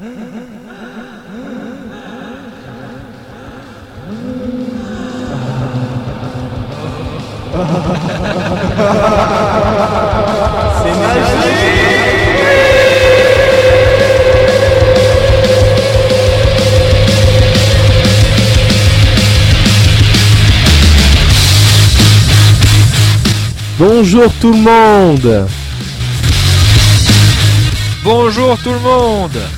Bonjour tout le monde. Bonjour tout le monde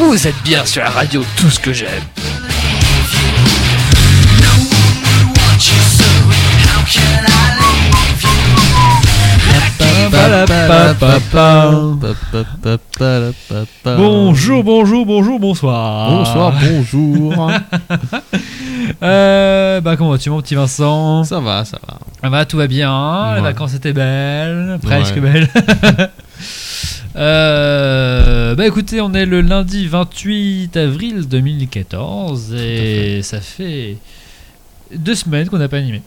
Vous êtes bien sur la radio Tout ce que j'aime. Bonjour, bonjour, bonjour, bonsoir. Bonsoir, bonjour Euh, bah comment vas-tu mon petit Vincent? Ça va, ça va. Ah bah tout va bien, les vacances étaient belles, presque Ouais. belles. Euh, bah écoutez, on est le lundi 28 avril 2014 et ça fait deux semaines qu'on n'a pas animé.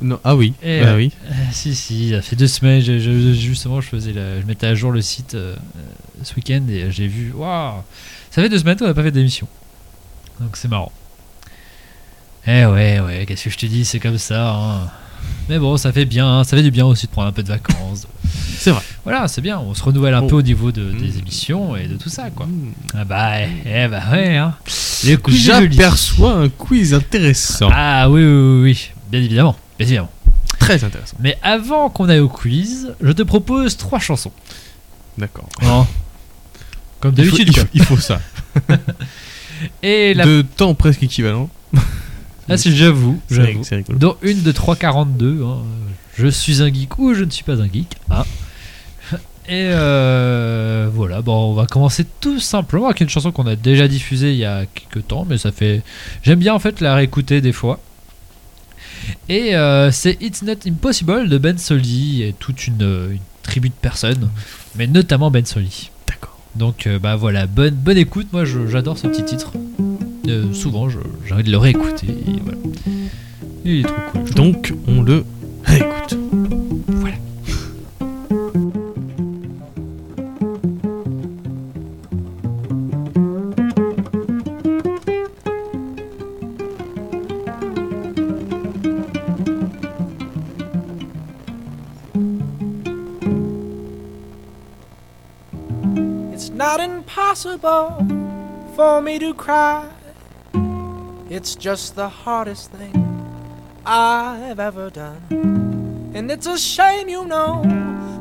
Non, ah oui, Et bah oui. Euh, si si, ça fait deux semaines. je- je- justement, je faisais, la- je mettais à jour le site euh, euh, ce week-end et j'ai vu, waouh, ça fait deux semaines qu'on n'a pas fait d'émission. Donc c'est marrant. Eh ouais, ouais, qu'est-ce que je te dis, c'est comme ça. hein. Mais bon, ça fait bien, hein, ça fait du bien aussi de prendre un peu de vacances. C'est vrai. Voilà, c'est bien, on se renouvelle un Oh. peu au niveau de, des Mm. émissions et de tout ça, quoi. Mmh. Ah bah, eh, eh bah ouais, hein. J'aperçois un quiz intéressant. Ah oui, oui, oui, bien évidemment, bien évidemment. Très intéressant. Mais avant qu'on aille au quiz, je te propose trois chansons. D'accord. Comme d'habitude, il faut- il faut ça. Et la... De temps presque équivalent. Ah, c'est j'avoue, j'avoue. Dont une de 3,42. hein. Je suis un geek ou je ne suis pas un geek. hein. Et euh, voilà, bon, on va commencer tout simplement avec une chanson qu'on a déjà diffusée il y a quelques temps, mais ça fait. J'aime bien en fait la réécouter des fois. Et euh, c'est It's Not Impossible de Ben Soli et toute une, une tribu de personnes, mais notamment Ben Soli. D'accord. Donc euh, bah voilà, bonne, bonne écoute, moi j'adore ce petit titre. Euh, souvent j'ai envie de le réécouter. Voilà. Il est trop cool. Donc, on le réécoute. Voilà. It's not impossible for me to cry. It's just the hardest thing I've ever done. And it's a shame, you know,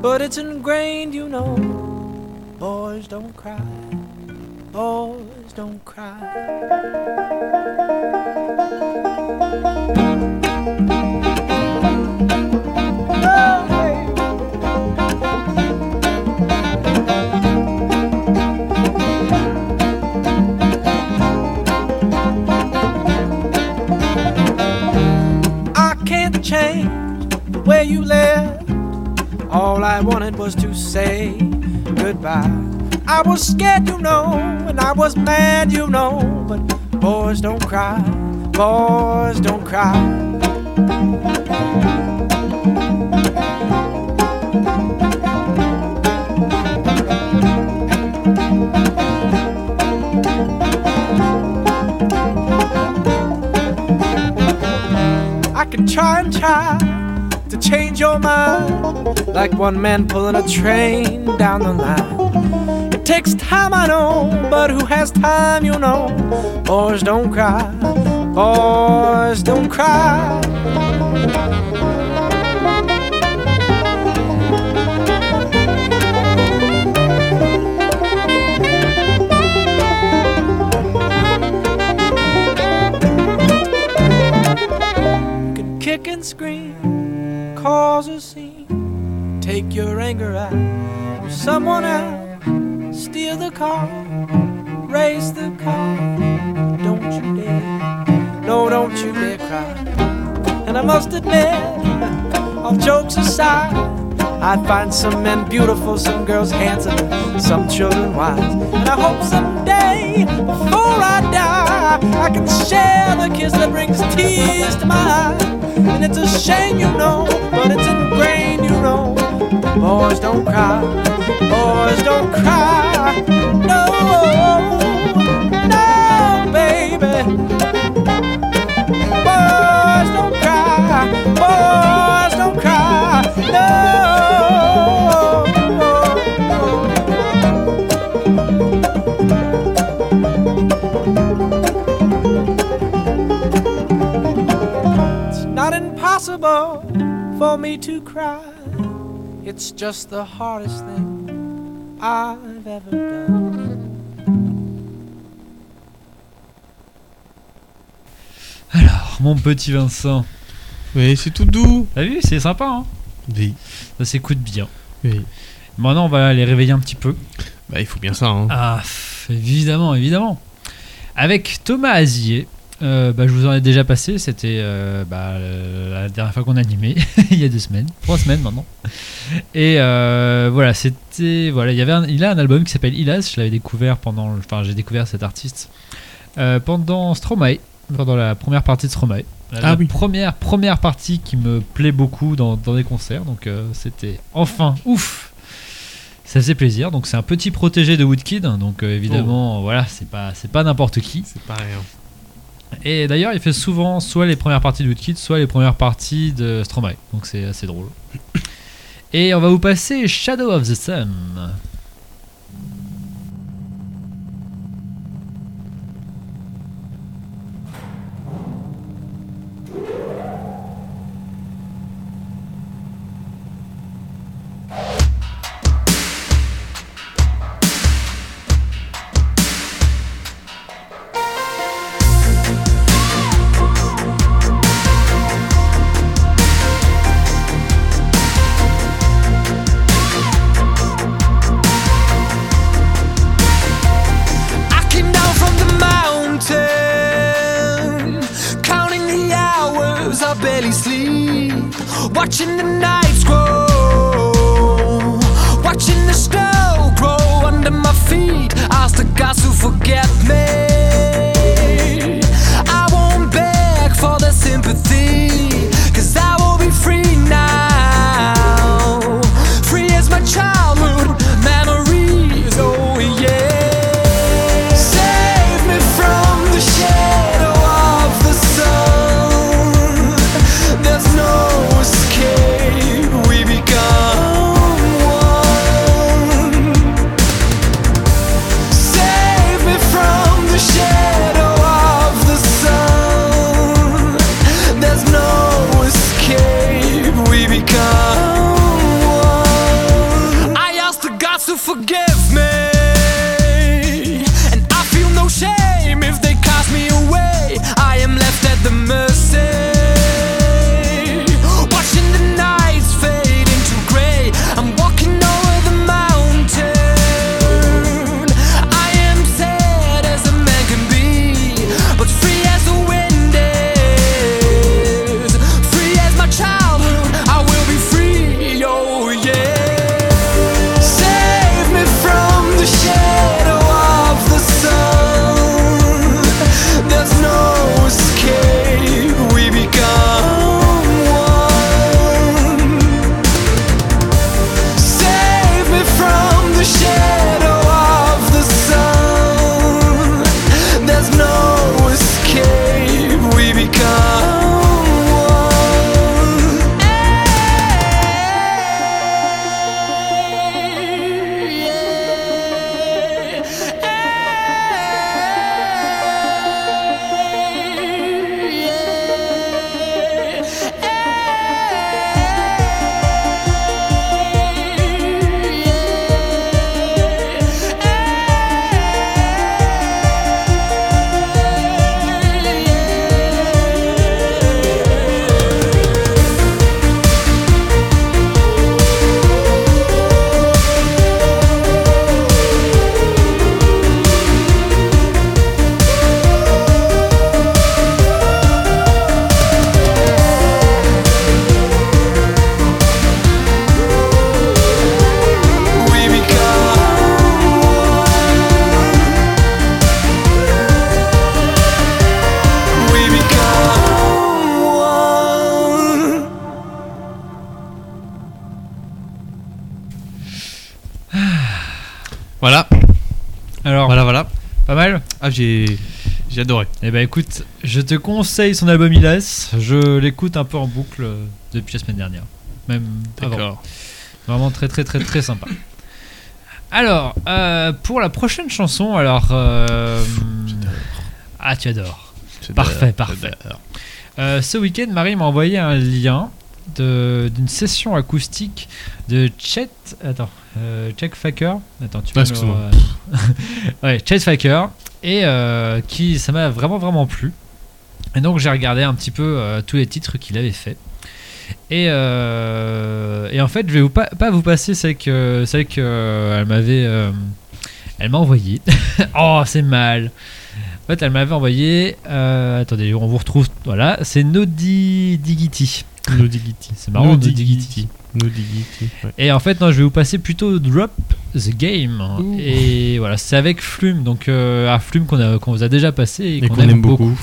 but it's ingrained, you know. Boys don't cry. Boys don't cry. All I wanted was to say goodbye. I was scared, you know, and I was mad, you know. But boys don't cry, boys don't cry. I can try and try to change your mind, like one man pulling a train down the line. It takes time, I know, but who has time, you know? Boys don't cry, boys don't cry. You can kick and scream, cause take your anger out on someone else, steal the car, raise the car. Don't you dare, no, don't you dare cry. And I must admit, all jokes aside, I find some men beautiful, some girls handsome, some children wise. And I hope someday, before I die, I can share the kiss that brings tears to my eyes. And it's a shame, you know, but it's know. Boys don't cry, Boys don't cry. No, no, baby. Boys don't cry. Boys don't cry. No. It's not impossible for me to cry. It's just the hardest thing I've ever done. Alors, mon petit Vincent. Oui, c'est tout doux. T'as vu, c'est sympa, hein? Oui. Ça s'écoute bien. Oui. Maintenant, on va les réveiller un petit peu. Bah, il faut bien ça, hein. Ah, évidemment, évidemment. Avec Thomas Azier. Euh, bah, je vous en ai déjà passé, c'était euh, bah, euh, la dernière fois qu'on animait, il y a deux semaines, trois semaines maintenant. Et voilà, c'était voilà, il y avait un- il a un album qui s'appelle Ilas, je l'avais découvert pendant, enfin j'ai découvert cet artiste pendant Stromae, pendant la première partie de Stromae. La, Ah la oui. première première partie qui me plaît beaucoup dans, dans des concerts, donc c'était enfin ouf. Ça faisait plaisir, donc c'est un petit protégé de Woodkid, donc euh, évidemment, voilà, c'est pas, c'est pas n'importe qui. C'est pas rien. Et d'ailleurs, il fait souvent soit les premières parties de Woodkid, soit les premières parties de Stromae, donc c'est assez drôle. Et on va vous passer Shadow of the Sun. J'ai j'ai adoré. Eh ben écoute, je te conseille son album Ilas. Je l'écoute un peu en boucle euh, depuis la semaine dernière. Même avant. D'accord. Vraiment très très très très sympa. Alors, euh, pour la prochaine chanson, alors... euh, ah, tu adores. Parfait, parfait. Euh, ce week-end, Marie m'a envoyé un lien d'une session acoustique de Chet... Attends, Chet Faker. Attends, tu Ah, excuse-moi. ouais, Chet Faker. Et euh, qui, ça m'a vraiment vraiment plu. Et donc j'ai regardé un petit peu euh, tous les titres qu'il avait fait. Et, euh, et en fait, je vais vous pas, pas vous passer celle que celle que elle m'avait elle m'a envoyé. oh, c'est mal. En fait, elle m'avait envoyé. attendez, on vous retrouve. Voilà, c'est Nodi Digiti. No Diggity. C'est marrant, No Nodi Diggity. Ouais. Et en fait, non, je vais vous passer plutôt Drop the Game. Ouh. Et voilà, c'est avec Flume, donc euh, un Flume qu'on a- qu'on vous a déjà passé et, Et qu'on aime, aime beaucoup. beaucoup.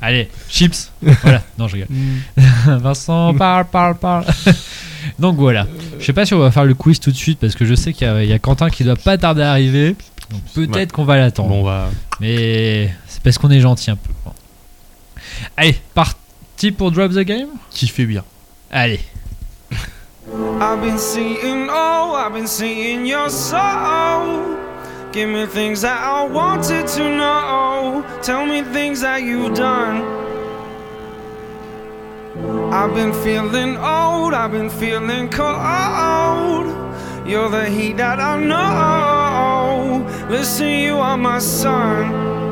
Allez, chips. voilà, non, je rigole. Vincent, parle, parle, parle. donc voilà. Je sais pas si on va faire le quiz tout de suite parce que je sais qu'il y, a- il y a Quentin qui doit pas tarder à arriver. Donc peut-être Ouais. qu'on va l'attendre. Bon, on va. Mais c'est parce qu'on est gentil un peu. Bon. Allez, parti pour Drop the Game? Kiffer bien. Allez. I've been seeing, oh, I've been seeing your soul. Give me things that I wanted to know. Tell me things that you've done. I've been feeling old, I've been feeling cold. You're the heat that I know. Listen, you are my sun.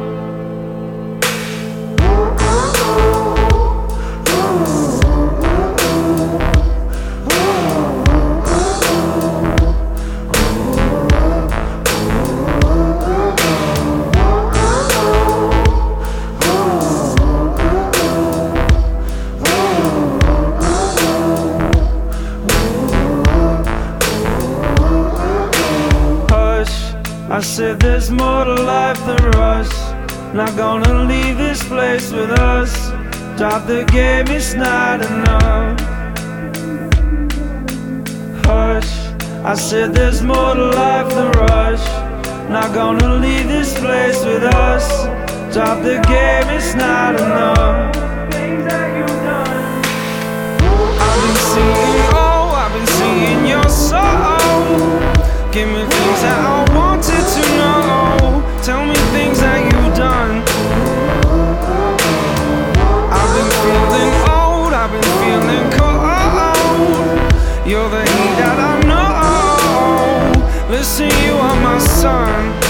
I said there's more to life than rush. Not gonna leave this place with us. Drop the game, it's not enough. Hush, I said there's more to life than rush. Not gonna leave this place with us. Drop the game, it's not enough. I've been seeing, oh, I've been seeing your soul. Give me things that I wanted to know. Tell me things that you've done. I've been feeling old, I've been feeling cold. You're the heat that I know. Listen, you are my sun.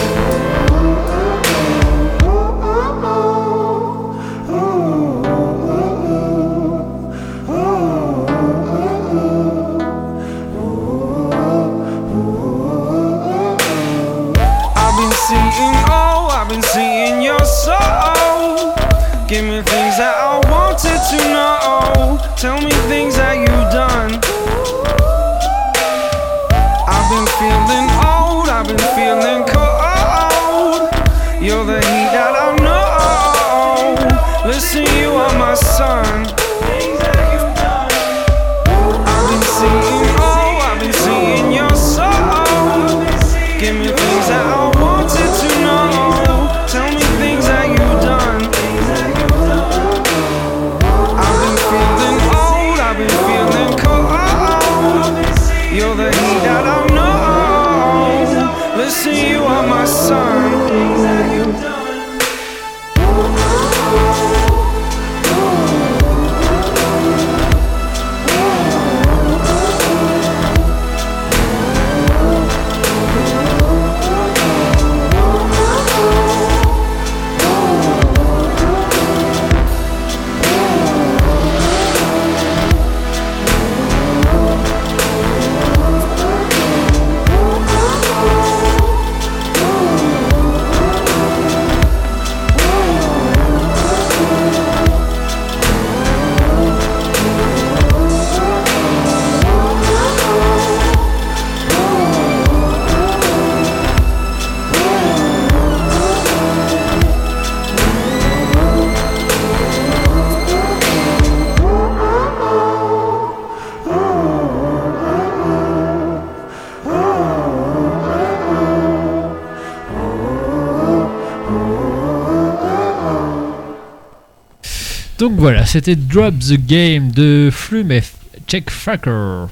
Donc voilà, c'était Drop the Game de Flume et Check Fracker.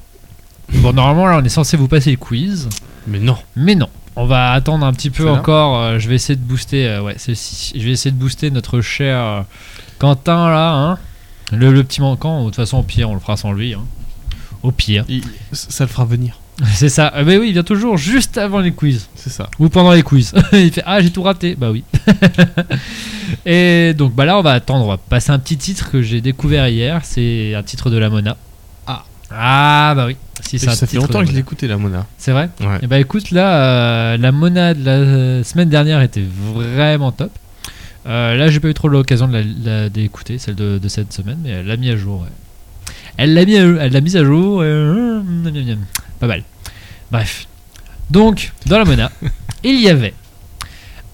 Bon, normalement, là, on est censé vous passer le quiz. Mais non. Mais non, on va attendre un petit peu encore. euh, je vais essayer de booster. euh, ouais. Je vais essayer de booster notre cher euh, Quentin là. Hein le, le petit manquant. De toute façon, au pire, on le fera sans lui. hein. Au pire. Il- ça le fera venir. C'est ça. Euh, mais oui, il vient toujours juste avant les quiz. C'est ça. Ou pendant les quiz. il fait Ah, j'ai tout raté. Bah oui. Et donc, bah là, on va attendre. On va passer un petit titre que j'ai découvert hier. C'est un titre de la Mona. Ah. Ah, bah oui. Si, ça fait longtemps que je écouté, la Mona. C'est vrai Ouais. et bah écoute, là, euh, la Mona de la semaine dernière était vraiment top. Euh, là, j'ai pas eu trop l'occasion de d'écouter, celle de, de cette semaine, mais elle l'a mis à jour. ouais. Elle l'a mis, à- elle l'a mise à jour. pas mal. Bref. Donc, dans la Mona, il y avait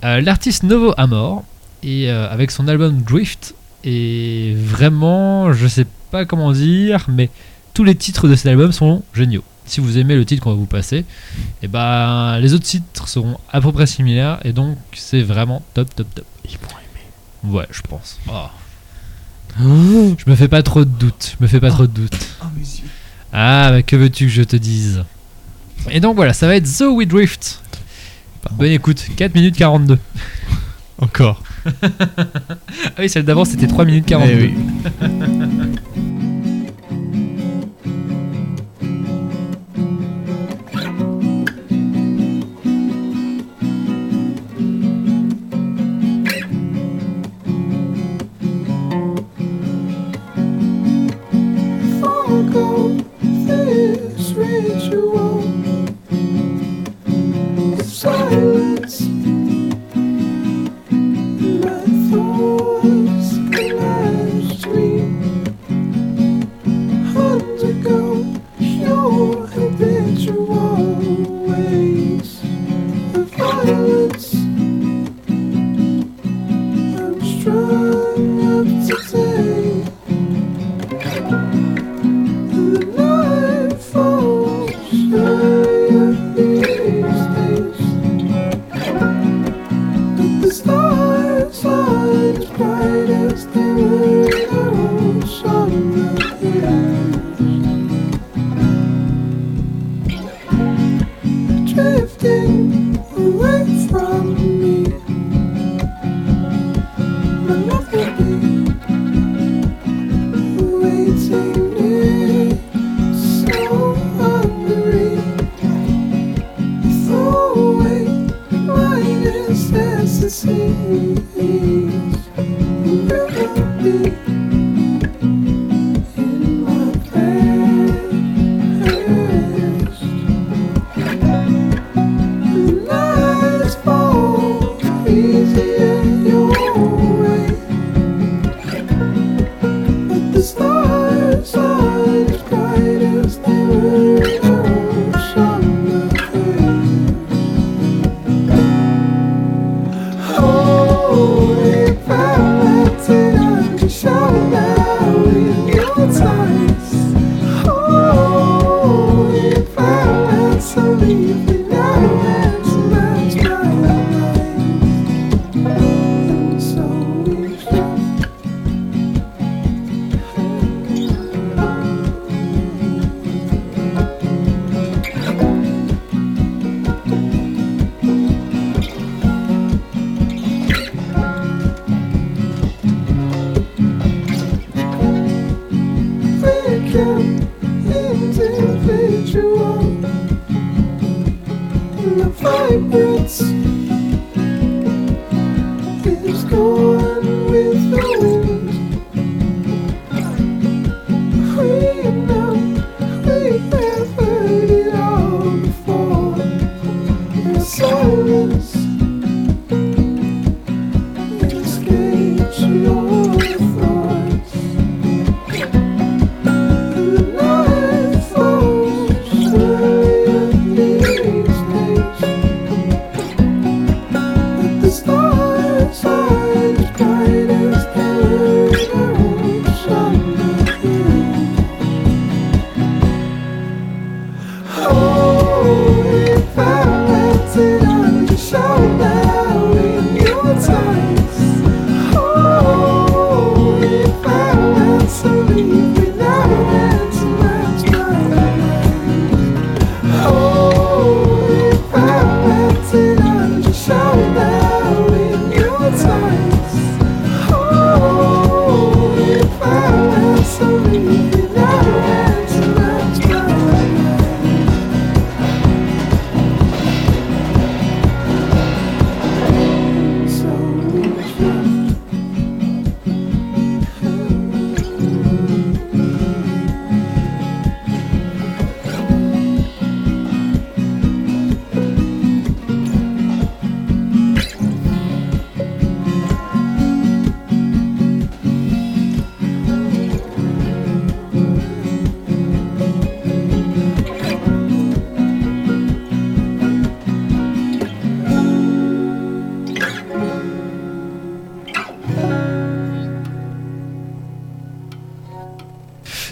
euh, l'artiste Novo Amor et euh, avec son album Drift. Et vraiment, je sais pas comment dire, mais tous les titres de cet album sont géniaux. Si vous aimez le titre qu'on va vous passer, et ben les autres titres seront à peu près similaires et donc c'est vraiment top top top. Ils vont aimer. Ouais, je pense. Oh. Je me fais pas trop de doutes. Je me fais pas trop de doutes. Oh, yeux. Ah, bah, que veux-tu que je te dise? Et donc voilà, ça va être The We Drift. Bonne écoute, 4 minutes 42. Encore. Ah oui, celle d'avant c'était 3 minutes 42. Eh oui.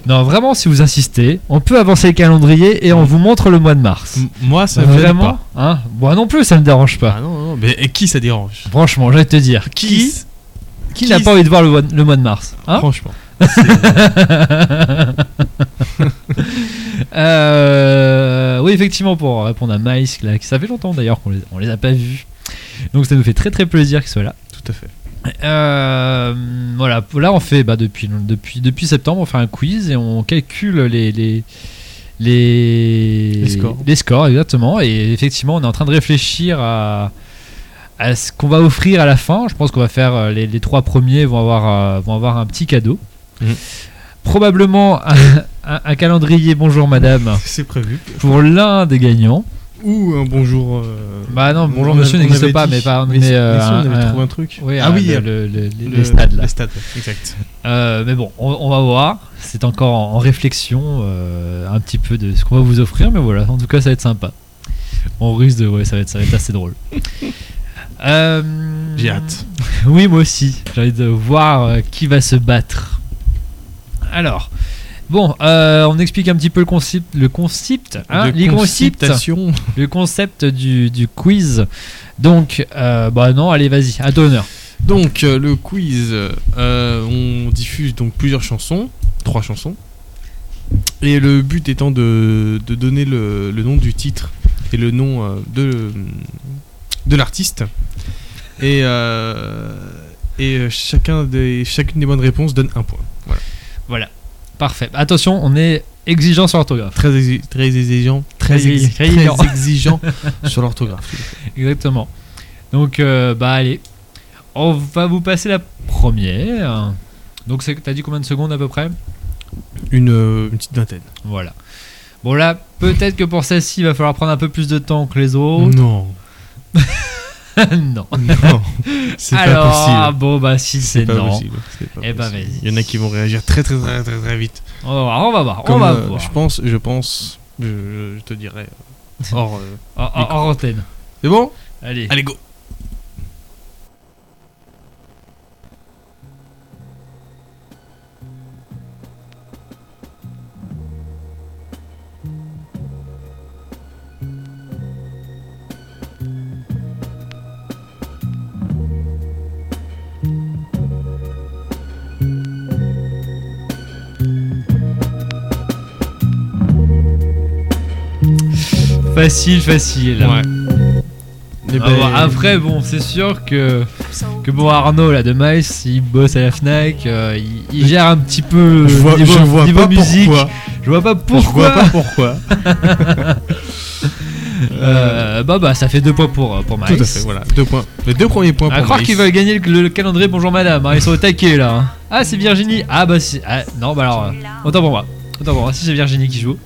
Non, vraiment, si vous insistez, on peut avancer le calendrier et on vous montre le mois de mars. M- Moi, ça me vraiment pas. hein? Moi non plus, ça me dérange pas. Ah non, non, mais et qui ça dérange? Franchement, je vais te dire. Qui, qui n'a qui- pas envie de voir le, mois- le mois de mars hein? Franchement. Euh, oui, effectivement, pour répondre à Miles, là, ça fait longtemps d'ailleurs qu'on les, on les a pas vus. Donc ça nous fait très très plaisir qu'ils soient là. Tout à fait. Euh, voilà, là on fait bah, depuis, depuis, depuis septembre, on fait un quiz et on calcule les, les, les, Les scores. les scores, exactement. Et effectivement, on est en train de réfléchir à, à ce qu'on va offrir à la fin. Je pense qu'on va faire euh, les, les trois premiers vont avoir, euh, vont avoir un petit cadeau. Mhm. Probablement un, un- un calendrier Bonjour Madame C'est prévu. pour l'un des gagnants. Ou un bonjour. euh, Bah non, bonjour on monsieur n'existe pas, mais pas. Mais, euh, mais si, on avait un- trouvé un truc. oui, ah oui, le- euh, le- le- les, le- les stades là. Les stades, exact. Mais bon, on, on va voir. C'est encore en, en réflexion un petit peu de ce qu'on va vous offrir, mais voilà. En tout cas, ça va être sympa. On risque de, ouais, ça va être, ça va être assez drôle. J'ai hâte. Oui, moi aussi. J'ai envie de voir qui va se battre. Alors, bon, euh, on explique un petit peu le concept, le concept, hein, les concepts, le concept du, du quiz. Donc, euh, bah non, allez, vas-y, à ton honneur. Donc euh, le quiz, on diffuse donc plusieurs chansons, trois chansons, et le but étant de, de donner le, le nom du titre et le nom de, de l'artiste. Et, et chacun des, chacune des bonnes réponses donne un point. Voilà. Voilà, parfait. Attention, on est exigeant sur l'orthographe. Très, exi- très exigeant, très, Très exi- très exigeant. sur l'orthographe. Exactement. Donc, euh, bah allez, on va vous passer la première. Donc, t'as dit combien de secondes à peu près? Une, euh, une petite vingtaine. Voilà. Bon, là, peut-être que pour celle-ci, il va falloir prendre un peu plus de temps que les autres. Non, non. non, c'est pas Alors, possible. ah, bon, bah si c'est C'est pas non. possible. c'est pas Eh ben, possible. vas-y. Il y en a qui vont réagir très très très très, très vite. On va voir, on va voir, on va euh, voir. Je pense, je pense, je, je- te dirai. euh, Hors, euh, en- en antenne. C'est bon? Allez. Allez go. Facile, facile. Ouais. Eh Ah, bon, après, bon, c'est sûr que, que bon, Arnaud là de Miles, il bosse à la Fnac, euh, il, il gère un petit peu je vois, niveau, je vois niveau pas musique. pourquoi. Je vois pas Je pourquoi. vois pas pourquoi. Euh, bah bah ça fait deux points pour, euh, pour Miles. Tout à fait, voilà. Deux points. Les deux premiers points À pour croire qu'ils veulent gagner le, le calendrier Bonjour Madame, hein, ils sont au taquet là. hein. Ah c'est Virginie, ah bah c'est... ah, non bah alors, euh, autant pour moi. Autant pour moi, si c'est Virginie qui joue.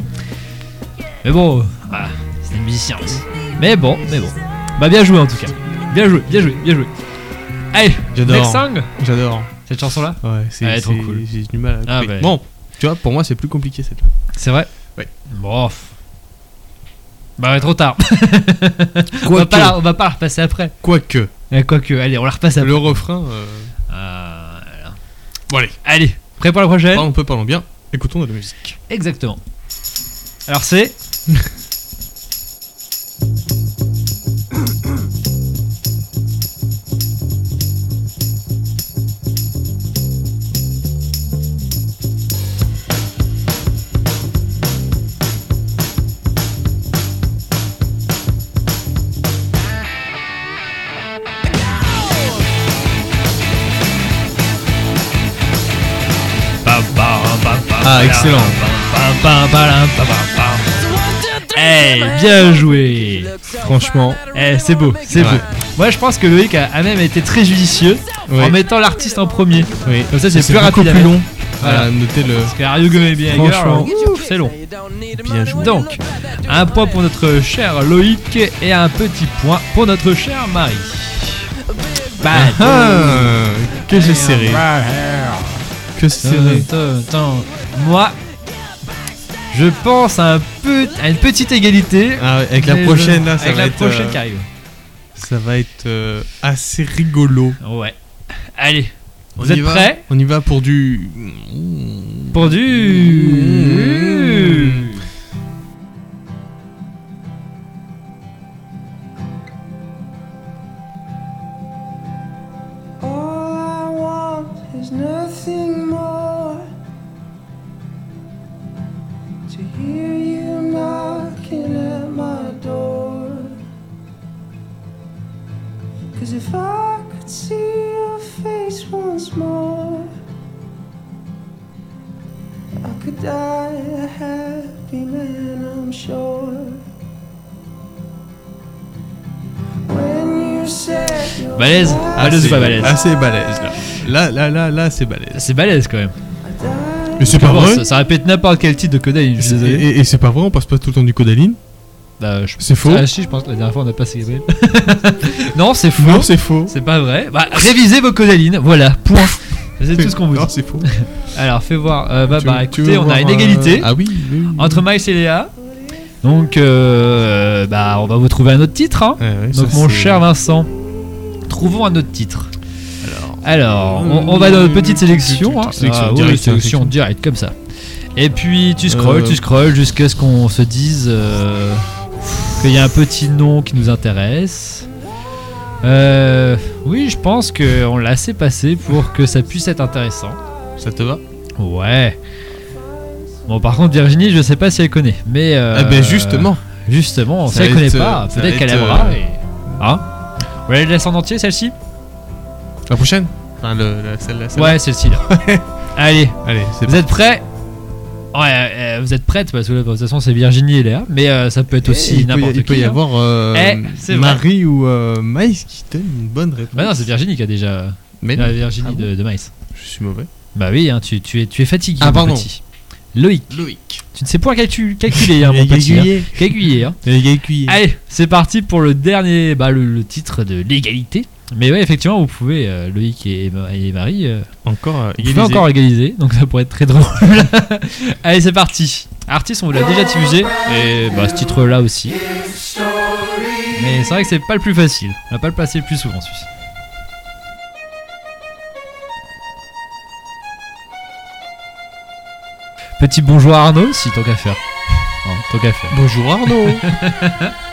Mais bon, euh, ah, Mais bon, mais bon. Bah bien joué en tout cas. Bien joué, bien joué, bien joué. Allez, next J'adore. song J'adore. Cette chanson là Ouais, c'est est trop cool. J'ai du mal à Ah, bah. Bon, tu vois, pour moi, c'est plus compliqué cette. C'est vrai? Ouais. Bon. pff. Bah ouais, trop tard. on, va pas la, on va pas la repasser après. Quoique, Quoique, allez, on la repasse après. le refrain. euh, Ah, voilà. Bon, allez. Allez, prêt pour la prochaine? Parlons peu, parlons bien. Écoutons de la musique. Exactement. Alors c'est. excellent. Eh, bien joué Franchement, Eh, c'est beau, c'est Ouais. beau. Moi, je pense que Loïc a, a même été très judicieux en mettant l'artiste en premier. oui. Comme ça, c'est plus rapide. plus long. Voilà. Voilà, notez le. Parce que ouf, c'est long. Bien joué. Donc, un point pour notre cher Loïc et un petit point pour notre chère Marie. Bah, Ah, que j'ai serré. Que serré. Moi, je pense à, un peu, à une petite égalité. Ah, avec la prochaine je- là, ça avec va la être. prochaine euh, qui arrive. Ça va être euh, assez rigolo. Ouais. Allez, On Vous êtes va prêts? On y va pour du. Pour du. All Balèze Balèze ou pas balèze Assez balèze là. Là, là, là, là, c'est balèze. C'est balèze quand même. Mais c'est pas vrai ça, ça répète n'importe quel titre de Codaline, Et, désolé. et- et c'est pas vrai, on passe pas tout le temps du codaline Bah, je- C'est faux Ah si, je pense que la dernière fois on a passé Gabriel. non, c'est faux. Non, c'est faux. C'est pas vrai. Bah, révisez vos Codalines, voilà, point. C'est tout ce qu'on vous Non, dit. c'est faux. Alors, fais voir. Euh, bah, Tu- bah, écoutez, on a une euh, égalité Ah oui, oui, oui. entre Miles et Léa. Donc, euh, bah, on va vous trouver un autre titre. Hein. Ouais, Donc, ça, mon cher Vincent, trouvons un autre titre. Alors. On, on va dans notre petite sélection. Hein. Sélection Ah, oui, directe, sélection sélection. directe, comme ça. Et puis, tu scrolls, Euh. tu scrolls jusqu'à ce qu'on se dise euh, qu'il y a un petit nom qui nous intéresse. Euh, oui, je pense qu'on l'a assez passé pour que ça puisse être intéressant. Ça te va? Ouais. Bon, par contre, Virginie, je sais pas si elle connaît. Mais. euh, Ah ben justement. Justement, si Ça elle va connaît être, pas, euh, ça peut-être qu'elle être, aimera. euh, et- Hein? Vous voulez la laisse en entier, celle-ci? La prochaine? Enfin, le, la, celle-là. celle-là. Ouais, celle-ci là. Allez, Allez, c'est vous êtes prêts? Ouais, euh, vous êtes prêtes parce que là, de toute façon, c'est Virginie et Léa. Mais euh, ça peut être aussi il peut, y- n'importe qui. il peut y hein. avoir euh, Eh, c'est vrai. Marie ou euh, Maïs qui donne une bonne réponse. Bah non, c'est Virginie qui a déjà. Mais La non, Virginie Ah bon de, de Maïs. je suis mauvais. Bah oui, hein, tu, tu es, tu es fatigué. Ah, mon pardon. petit. Loïc, Loïc. tu ne sais point calcul- calculer, hein, mon petit. hein. Calculer, hein. Allez, c'est parti pour le dernier, bah, le, le titre de l'égalité. Mais ouais, effectivement, vous pouvez, euh, Loïc et, Ma- et Marie, euh, Encore euh, égalisé. encore égaliser, donc ça pourrait être très drôle. Allez, c'est parti. Artiste, on vous l'a déjà diffusé, et bah, ce titre-là aussi. Mais c'est vrai que c'est pas le plus facile. On va pas le placer le plus souvent, celui-ci. Petit bonjour à Arnaud, si tant qu'à faire. Tant qu'à faire. Bonjour Arnaud.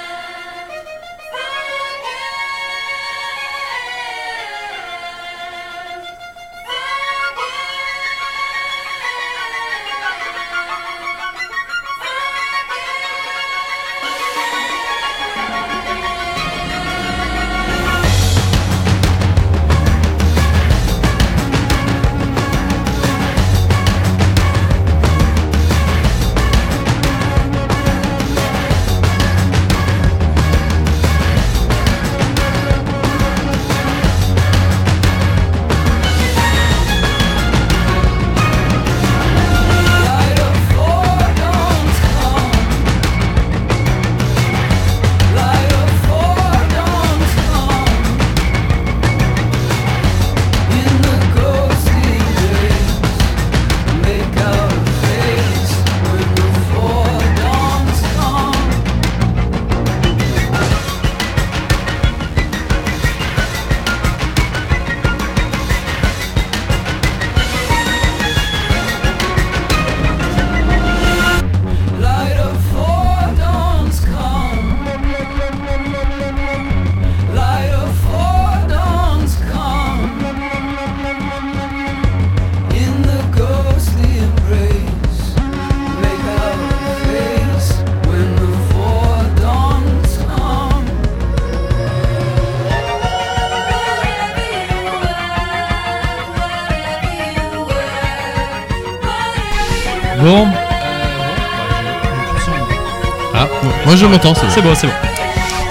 c'est bon, c'est bon.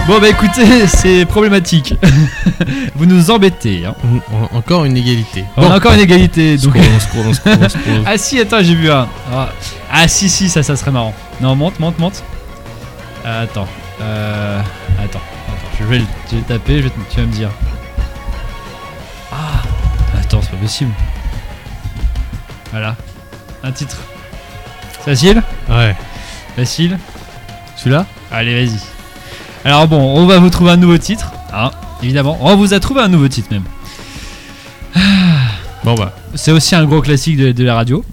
Bon bah écoutez, c'est problématique. Vous nous embêtez. Hein. bon. En- Encore une égalité. On a encore une égalité. Donc... Scroll, on scroll, on scroll. Ah si, attends, j'ai vu un. Ah, ah, si, si, ça, ça serait marrant. Non, monte, monte, monte. Euh, attends. Euh, attends, attends. Je vais, le, je vais le taper, je vais te- tu vas me dire. Ah, attends, c'est pas possible. Voilà. Un titre. Facile? Ouais. Facile Celui-là? Allez, vas-y. Alors bon, on va vous trouver un nouveau titre. Hein, évidemment. On vous a trouvé un nouveau titre même. Bon bah, C'est aussi un gros classique de, de la radio.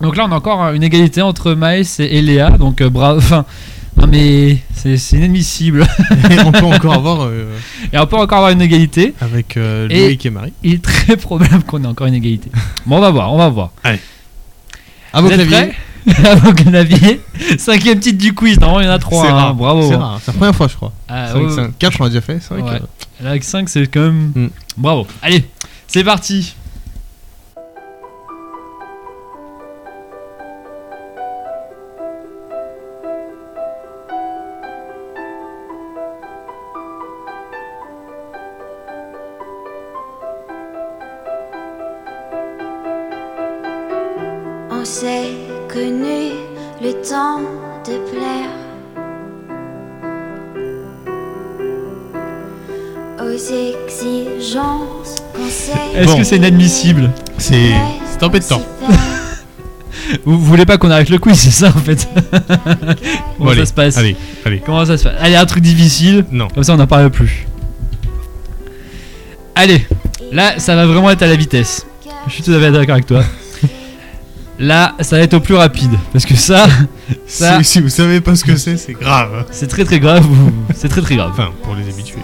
Donc là, on a encore une égalité entre Maës et, et Léa. Donc euh, bravo. Enfin, non mais c'est inadmissible. et on peut encore avoir euh, Et on peut encore avoir une égalité. avec euh, Et- Loïc et Marie. Il est très probable qu'on ait encore une égalité. Bon, on va voir, on va voir. À vos claviers. À vos claviers. Cinquième titre du quiz. Normalement, il y en a trois. C'est hein. rare. Bravo. C'est rare. C'est la première fois, je crois. Ah, 5, ouais, 5, 4, on l'a déjà fait. C'est vrai Ouais. que. Là, avec 5, c'est quand même. Mm. Bravo. Allez, c'est parti. Connu le temps de plaire aux exigences qu'on s'est Est-ce Bon. que c'est inadmissible C'est. C'est embêtant. vous, vous voulez pas qu'on arrête le quiz, c'est ça en fait Comment Bon, allez, ça se passe Allez, allez. Comment ça se passe Allez, un truc difficile. Non. Comme ça, on n'en parle plus. Allez, là, ça va vraiment être à la vitesse. Je suis tout à fait d'accord avec toi. Là, ça va être au plus rapide. Parce que ça, Ça- Si, si vous savez pas ce que c'est, c'est grave. c'est très très grave. C'est très très grave. Enfin, pour les habitués.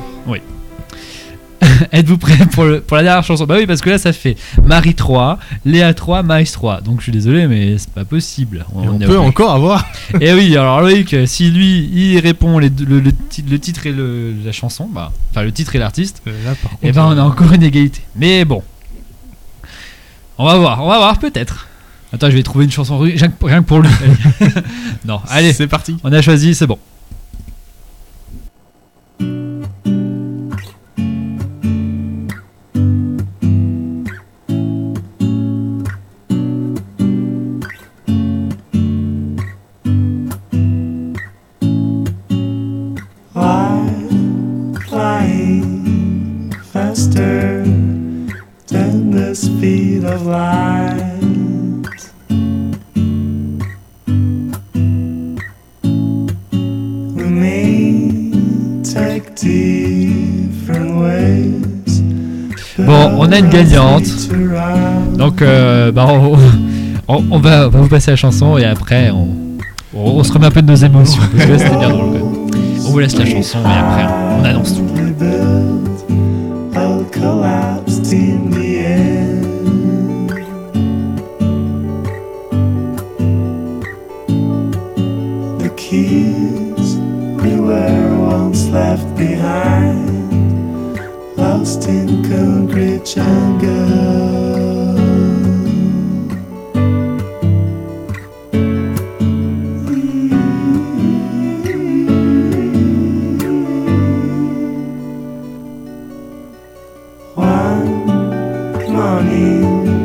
Êtes-vous prêts pour, le, pour la dernière chanson? Bah oui, parce que là, ça fait Marie 3, Léa 3, Maïs 3. Donc je suis désolé, mais c'est pas possible. Et on peut encore avoir. Et oui, alors Loïc, si lui, il répond les le, le ti- le titre et la chanson, bah, enfin le titre et l'artiste, Euh, Là, par contre. et ben on a euh, encore une égalité. Mais bon. On va voir, on va voir peut-être. Attends, je vais trouver une chanson rien que pour, lui. Non, allez, C'est parti. on a choisi, c'est bon. Gagnante. Donc, euh, bah, on, on- va, on va vous passer la chanson et après on, se remet un peu de nos émotions. Parce que c'était bien drôle quand même. On vous laisse la chanson et après on annonce tout. Morning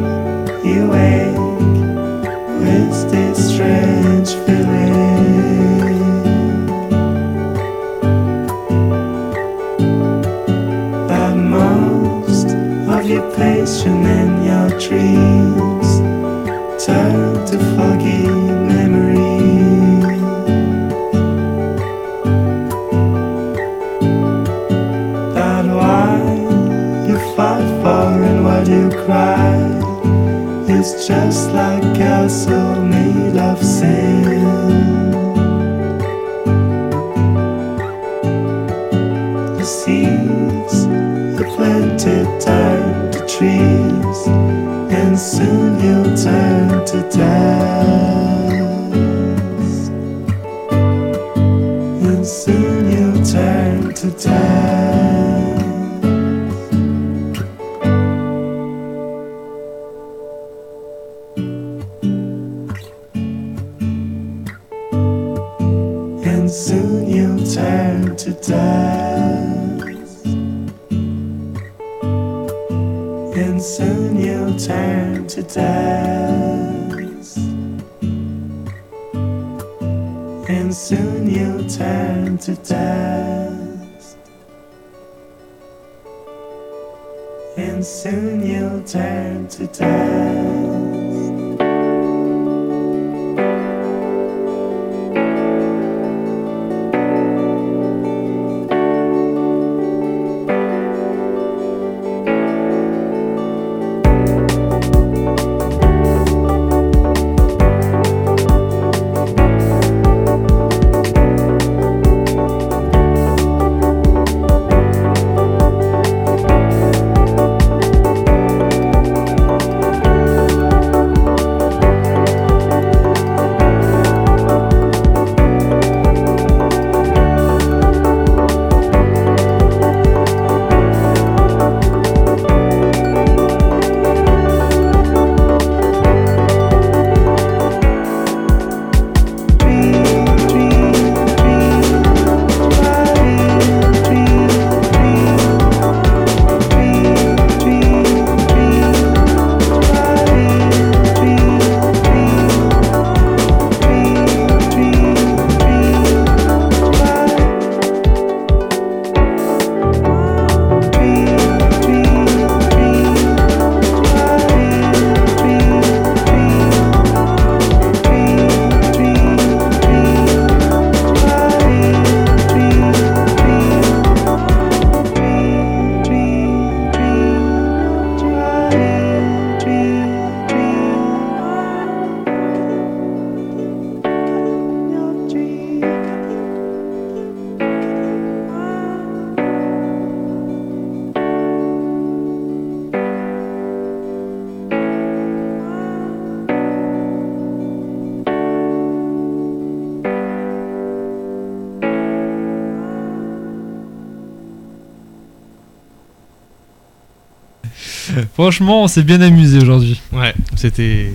Franchement, on s'est bien amusé aujourd'hui. Ouais, c'était.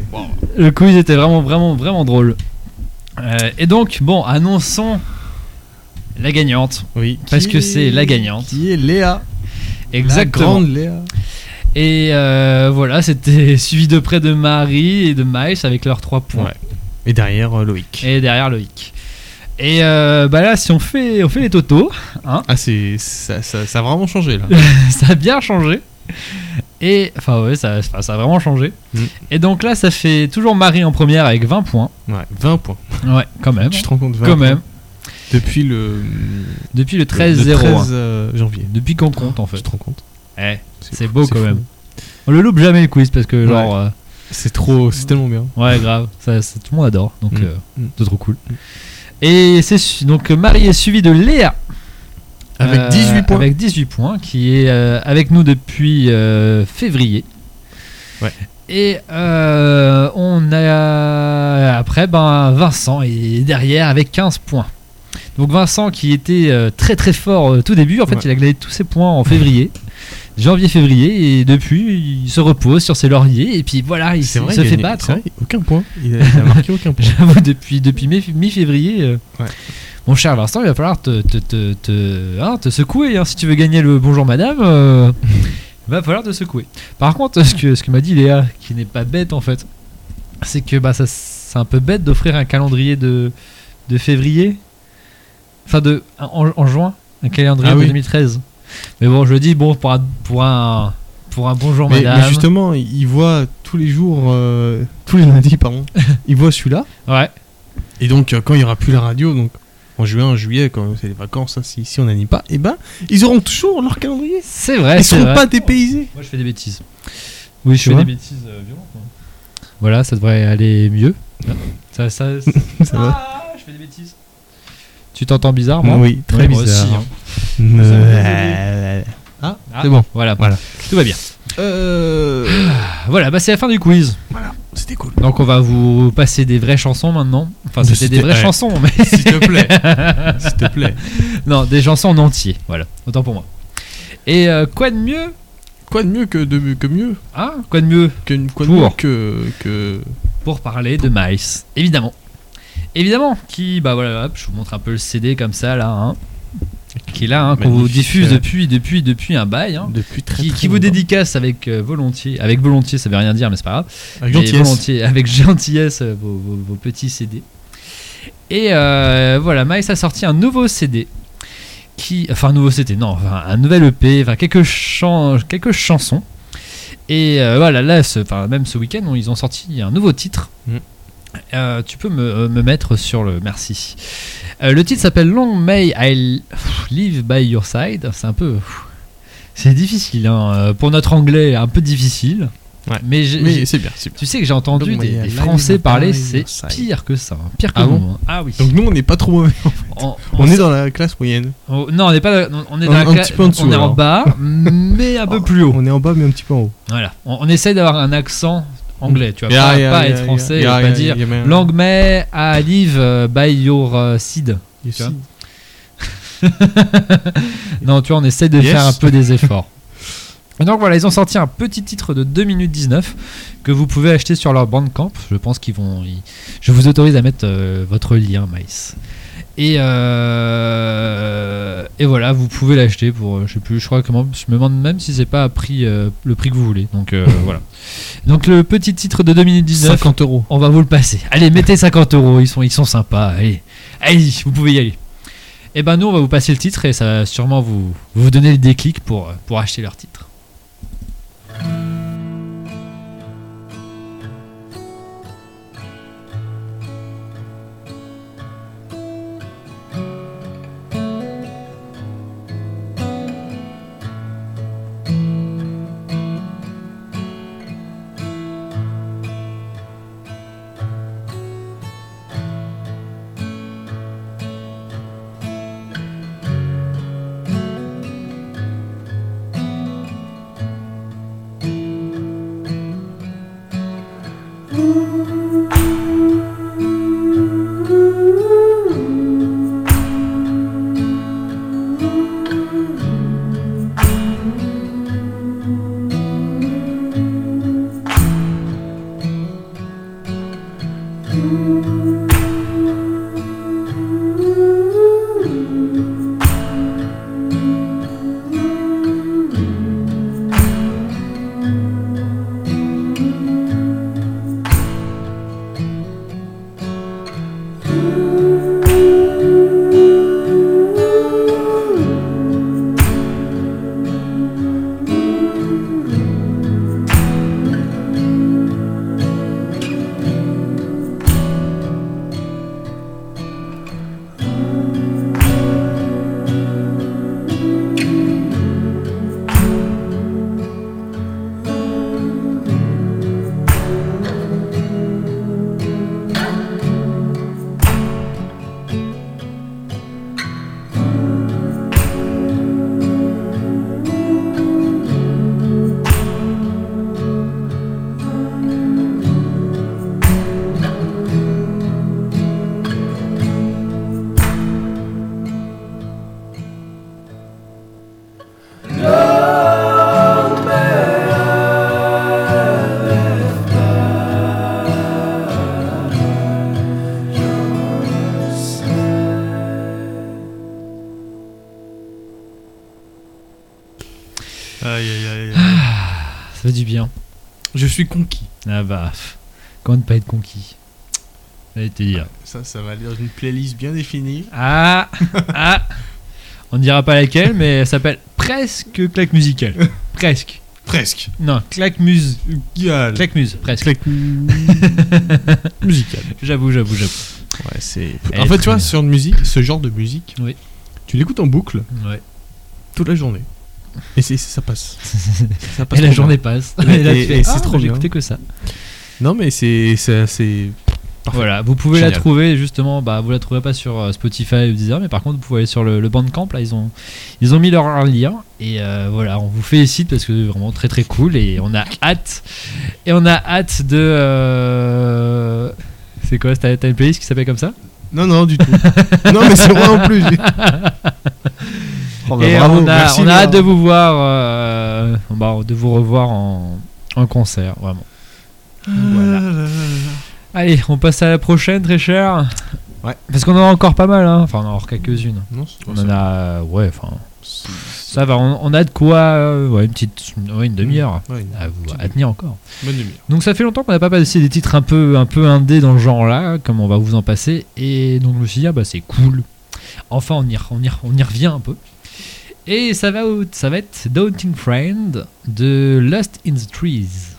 Le quiz était vraiment, vraiment, vraiment drôle. Euh, et donc, bon, annonçons la gagnante. Oui. Parce Qui que est- c'est la gagnante. Qui est Léa. Exactement. La grande Léa. Et euh, voilà, c'était suivi de près de Marie et de Miles avec leurs 3 points. Ouais. Et derrière euh, Loïc. Et derrière Loïc. Et euh, bah là, si on fait, on fait les totaux, hein, Ah, c'est. Ça, ça, ça a vraiment changé là. ça a bien changé. Et enfin, ouais, ça, ça a vraiment changé. Mm. Et donc là, ça fait toujours Marie en première avec 20 points. Ouais, 20 points. Ouais, quand même. Tu te rends compte 20 Quand points. même. Depuis le. Depuis le le 13 13 0 euh, janvier. Depuis qu'on compte en Tu fait. te rends compte Eh, c'est beau quand fou. même. On le loupe jamais le quiz parce que Ouais. genre. euh, C'est trop. C'est tellement bien. Ouais, grave. Ça, ça- tout le monde adore. Donc, Mm. euh, Mm. c'est trop cool. Et c'est donc Marie est suivie de Léa. Avec Euh, 18 points. Avec 18 points, qui est euh, avec nous depuis euh, février. Ouais. Et euh, on a après ben, Vincent est derrière avec 15 points. Donc Vincent qui était euh, très très fort euh, tout début, en fait Ouais. il a gagné tous ses points en février, janvier-février, et depuis il se repose sur ses lauriers et puis voilà, il, vrai, se il fait gagné- battre. Hein. vrai, aucun point. Il a, il a marqué aucun point. J'avoue, depuis, depuis mi- mi-février, euh, Ouais. Mon cher Vincent, il va falloir te, te, te, te- hein, te secouer. hein, si tu veux gagner le bonjour madame, euh, il va falloir te secouer. Par contre, ce que, ce que m'a dit Léa, qui n'est pas bête en fait, c'est que bah, ça, c'est un peu bête d'offrir un calendrier de, de février. Enfin, de, en, en juin, un calendrier Ah de oui. 2013. Mais bon, je le dis, bon, pour un, pour un, pour un bonjour Mais, madame. mais justement, il il voit tous les jours, euh, tous les lundis, pardon, il voit celui-là. Ouais, Et donc, euh, quand il n'y aura plus la radio, donc en juin, en juillet, quand c'est les vacances, hein, si, si on n'anime pas, et ben, ils auront toujours leur calendrier. c'est vrai. ils seront vrai. pas dépaysés. Moi, je fais des bêtises. Oui, je fais vois des bêtises euh, violentes. moi. Voilà, ça devrait aller mieux. Ça, ça, Ça va Ah, je fais des bêtises. Tu t'entends bizarre, moi Oui, très Ouais, moi bizarre. aussi, hein. Ah, Ah, c'est bon. Voilà. Voilà. Tout va bien. Euh, Voilà, bah c'est la fin du quiz. C'était cool. Donc on va vous passer des vraies chansons maintenant. Enfin, c'était des vraies ouais. chansons, mais S'il te plaît. S'il te plaît. non, des chansons en entier. Voilà, autant pour moi. Et euh, quoi de mieux? Quoi de mieux que, de, que mieux? Hein Quoi de mieux? Que, Quoi de Pour. mieux que, que. pour parler de Miles, évidemment. Évidemment, qui, bah voilà, hop, je vous montre un peu le CD comme ça là, hein, qui est là, hein, qu'on vous diffuse depuis, depuis, depuis un bail, hein, Depuis très, qui, très qui vous dédicace avec euh, volontiers, avec volontiers, ça veut rien dire, mais c'est pas grave, Avec mais gentillesse. volontiers, avec gentillesse euh, vos, vos- vos petits CD. Et euh, voilà, Miles a sorti un nouveau CD. Qui, enfin, un nouveau CD, non, enfin, un nouvel EP, enfin, quelques, chan- quelques chansons. Et euh, voilà, là, ce- enfin, même ce week-end, ils ont sorti un nouveau titre. Mm. Euh, tu peux me, euh, me mettre sur le merci. Euh, le titre s'appelle Long May I Live by Your Side. C'est un peu. C'est difficile, hein, pour notre anglais, un peu difficile. Ouais. Mais, c'est bien, c'est bien. tu sais que j'ai entendu des, Français parler, c'est pire que ça. hein, Pire que Ah nous, bon hein. Ah oui. Donc nous, on n'est pas trop mauvais. on, On est dans la classe moyenne. Oh, non, on n'est pas. On, on est Un- la petit peu en dessous, On est en bas, mais un peu plus haut. On est en bas, mais un petit peu en haut. Voilà. On, on essaye d'avoir un accent anglais. Tu vois, Yeah, pas, yeah, pas yeah, être français et pas dire Long may I live uh, by your seed. You Tu vois. see. Non, tu vois, on essaye de Yes. faire un peu des efforts. Et donc voilà, ils ont sorti un petit titre de 2 minutes 19 que vous pouvez acheter sur leur bandcamp. Je pense qu'ils vont. ils- Je vous autorise à mettre euh, votre lien, Mice. Et, euh, et voilà, vous pouvez l'acheter pour, euh, je sais plus, je crois comment, je me demande même si c'est pas à prix, euh, le prix que vous voulez. Donc euh, voilà. Donc le petit titre de 2 minutes 19, 50 euros. on va vous le passer. Allez, mettez 50 euros, ils sont, ils sont sympas. Allez, allez, vous pouvez y aller. Et ben nous, on va vous passer le titre et ça va sûrement vous, vous donner le déclic pour, pour acheter leur titre. Suis conquis. Ah bah, comment ne pas être conquis J'allais te dire. Ça, ça va aller dans une playlist bien définie. Ah Ah On ne dira pas laquelle, mais elle s'appelle Presque Claque Musicale. Presque. Presque. Non, Claque Muse. Claque Muse, presque. Claque musical. J'avoue, j'avoue, j'avoue. Ouais, c'est. En fait, tu vois, bien. sur une musique, ce genre de musique, Oui. tu l'écoutes en boucle Ouais. toute la journée. Et ça passe. ça passe Et la journée bien. passe. Et- Et là, tu et- fais, et c'est ah, trop j'ai que ça. Non, mais c'est, assez. Parfait. Voilà, vous pouvez la trouver justement, bah vous la trouverez pas sur euh, Spotify ou Deezer, mais par contre vous pouvez aller sur le, le Bandcamp, là ils ont, ils ont mis leur lien et euh, voilà, on vous félicite parce que c'est vraiment très très cool et on a hâte, et on a hâte de... euh, C'est quoi, t'as une playlist qui s'appelle comme ça? Non, non, du tout. non, mais c'est moi en plus. Oh, bah, Et bravo, on a, merci, on a hâte de vous voir, euh, bah, de vous revoir en, en concert, vraiment. Voilà. Là là là là. Allez, on passe à la prochaine, très cher. Ouais. Parce qu'on en a encore pas mal, hein. enfin on en a encore quelques-unes. Non, On en a, ouais, enfin, ça va. On, on a de quoi, euh, ouais, une petite, ouais, une demi-heure Ouais, une à, tenir encore. bonne demi-heure. Donc ça fait longtemps qu'on n'a pas passé des titres un peu, un peu indés dans le genre-là, comme on va vous en passer. Et donc je me suis dit, ah bah c'est cool. Enfin, on y, re- on y, re- on y revient un peu. Et ça va, ça va être Daunting Friend de Lost in the Trees.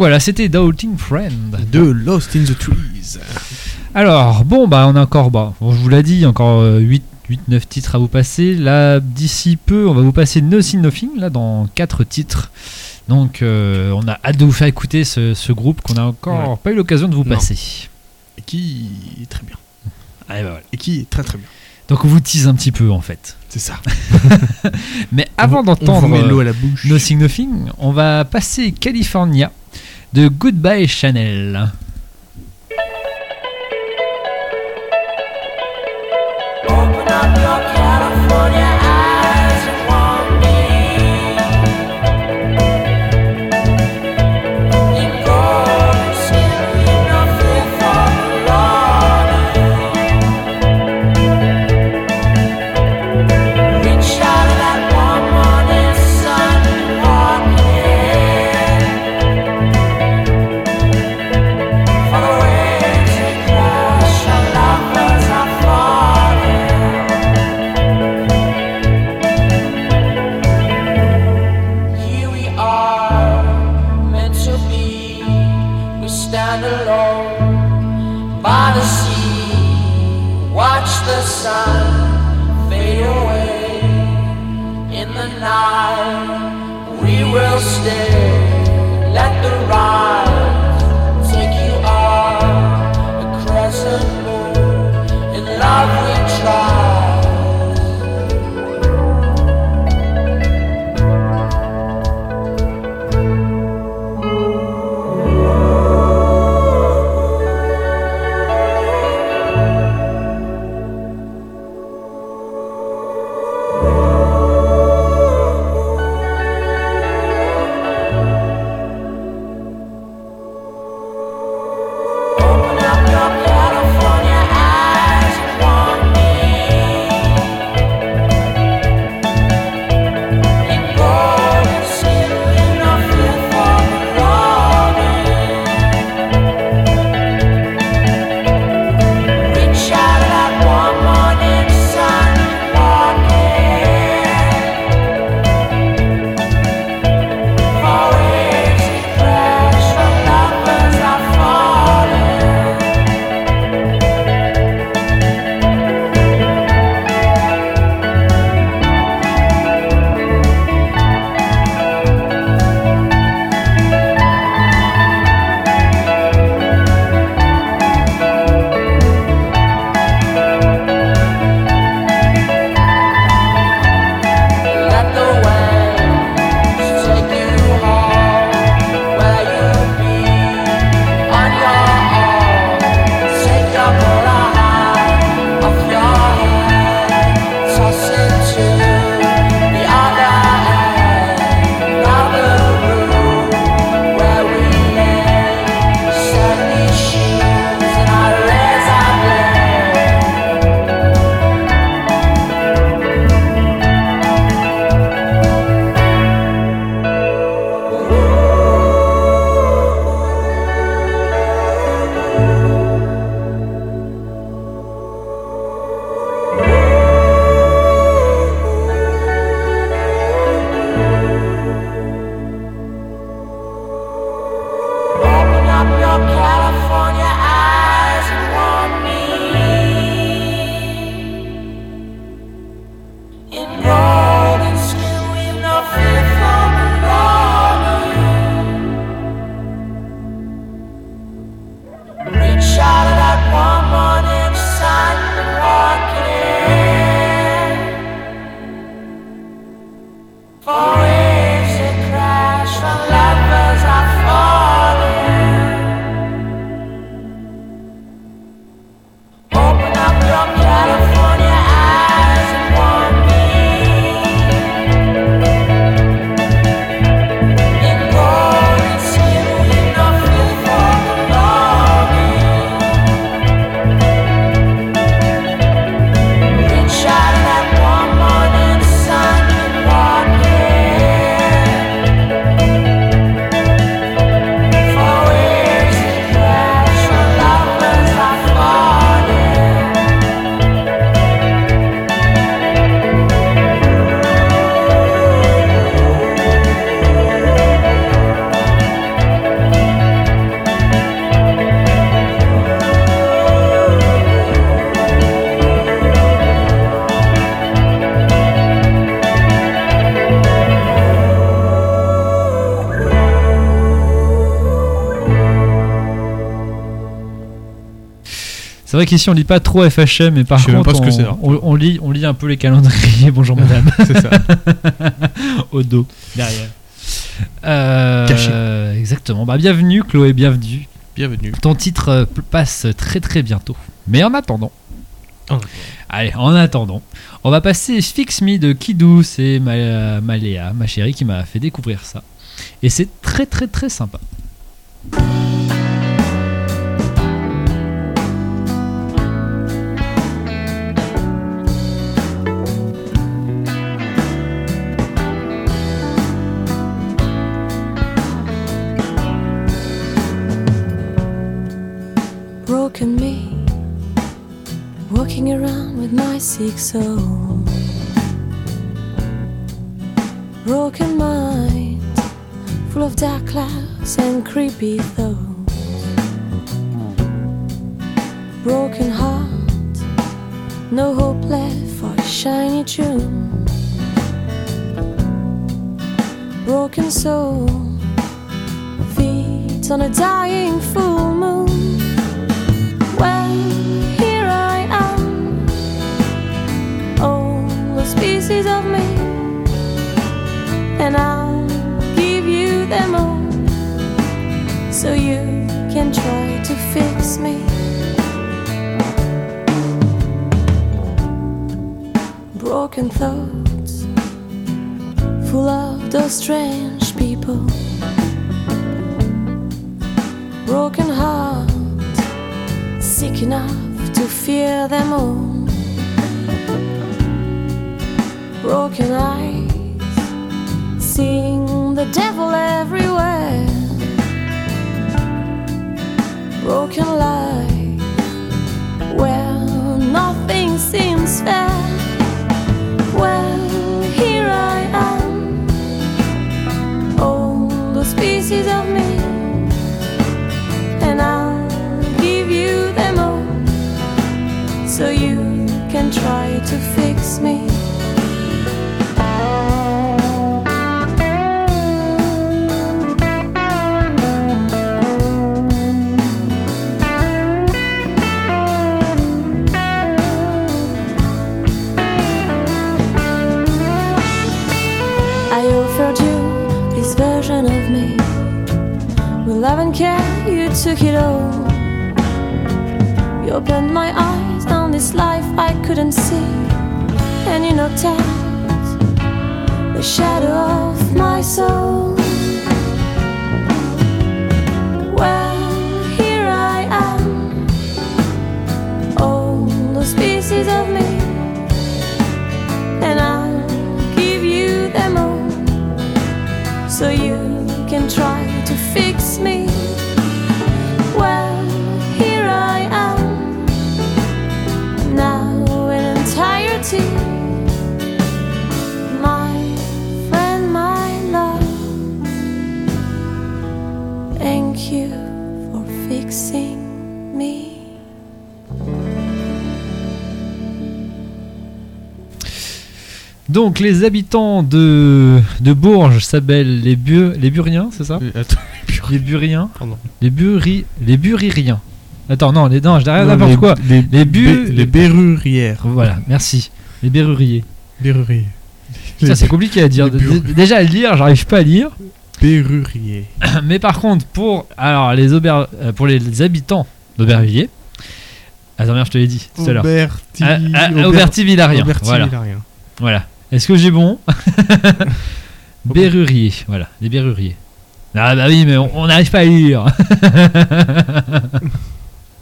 Voilà, c'était Daunting Friend. De Lost in the Trees. Alors, bon, bah, on a encore, bah, bon, je vous l'ai dit, encore 8, 9 titres à vous passer. Là, d'ici peu, on va vous passer Nothing Nothing, là, dans 4 titres. Donc, euh, on a hâte de vous faire écouter ce, ce groupe qu'on a encore Ouais. pas eu l'occasion de vous Non. passer. Et qui est très bien. Allez, bah, voilà. Et qui est très très bien. Donc, on vous tease un petit peu, en fait. C'est ça. Mais avant d'entendre euh, bouche. Nothing Nothing, on va passer California de Goodbye Chanel. Oh! vrai qu'ici on lit pas trop FHM, mais par contre, on, lit, on lit un peu les calendriers. Bonjour madame. c'est ça. Au dos, derrière. Euh, exactement. Bah, bienvenue Chloé, bienvenue. Bienvenue. Ton titre euh, passe très très bientôt. Mais en attendant. Allez, en attendant, on va passer Fix Me de Kidou. C'est euh, Maléa, ma chérie, qui m'a fait découvrir ça. Et c'est très très très sympa. creepy thoughts. Broken heart, no hope left for a shiny tune. Broken soul, feeds on a dying fool. Me. Broken thoughts, full of those strange people. Broken heart, sick enough to fear them all. Broken eyes, seeing the devil everywhere broken life where nothing seems fair. Well, here I am, all the pieces of me, and I'll give you them all so you can try to fix me. You took it all. You opened my eyes on this life I couldn't see, and you knocked out the shadow of my soul. Well, here I am, all those pieces of me, Donc les habitants de, de Bourges s'appellent les, Bu- les Buriens, c'est ça? Euh, attends, Les Buriens pardon. Les Buri les Buririens. Attends, non, les, non je n'importe les- quoi. Les, Les bu- les berrurières. Voilà, merci. Les Béruriers. Berruriers. Ça c'est compliqué à dire. les Déjà à lire, j'arrive pas à lire. Berruriers. Mais par contre, pour, alors, les, auber- euh, pour les habitants d'Aubervilliers, attends, merde, je te l'ai dit tout à l'heure. Auberti. Ah, ah. Auberti Voilà. Villarien. voilà. Est-ce que j'ai bon? Berruriers, voilà, les Berruriers. Ah bah oui, mais on n'arrive pas à lire.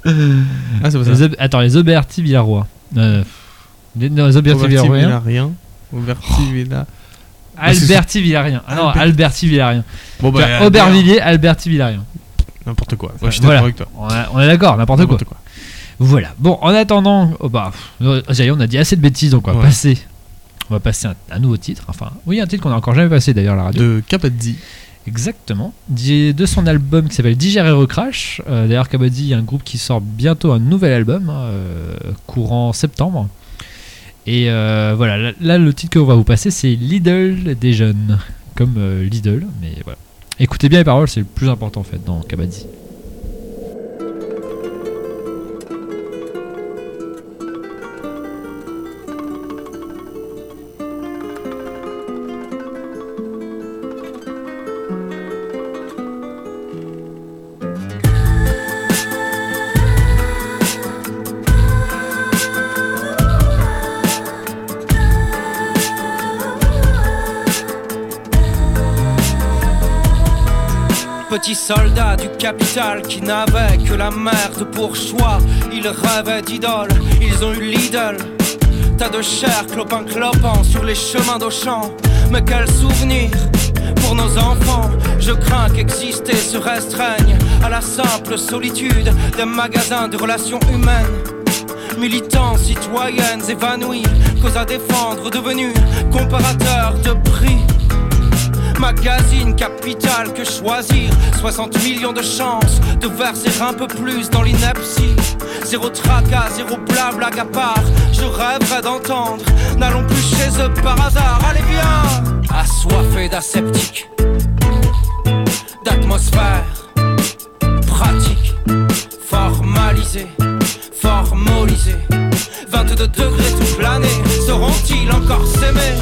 Ah, c'est Les attends, les Auberti Villarois. Euh, les, non, les Auberti Auberti Villarois. Villarien. Auberti Villa. Alberti Villarien. Ah non, Albert- Alberti Villarien. Bon, Tu vois, Aubervilliers, Alberti Villarien. N'importe quoi. Moi, je suis Voilà. d'accord avec toi. On, a- on est d'accord, n'importe quoi. N'importe quoi. Voilà. Bon, en attendant, oh bah, on a dit assez de bêtises, donc on va Ouais. passer. On va passer un, un nouveau titre. Enfin, oui, un titre qu'on a encore jamais passé d'ailleurs à la radio. De Kabaddi. Exactement. De son album qui s'appelle Digérer Recrash. Euh, D'ailleurs, y a un groupe qui sort bientôt un nouvel album, hein, euh, courant septembre. Et euh, voilà, là, là, le titre qu'on va vous passer, c'est Lidl des jeunes. Comme euh, Lidl, mais voilà. Écoutez bien les paroles, c'est le plus important en fait dans Kabaddi. Qui n'avait que la merde pour choix. Ils rêvaient d'idole, ils ont eu Lidl. Tas de chair clopin clopant sur les chemins d'Auchan. Mais quel souvenir pour nos enfants. Je crains qu'exister se restreigne à la simple solitude des magasins de relations humaines. Militants, citoyennes évanouies, cause à défendre, devenus comparateurs de prix. Magazine capital que choisir 60 millions de chances de verser un peu plus dans l'ineptie. Zéro tracas, zéro blabla à part. Je rêverais d'entendre. N'allons plus chez eux par hasard. Allez, viens! Assoiffé d'aseptique, d'atmosphère pratique, formalisé, formalisé. 22 degrés tout plané, sauront-ils encore s'aimer?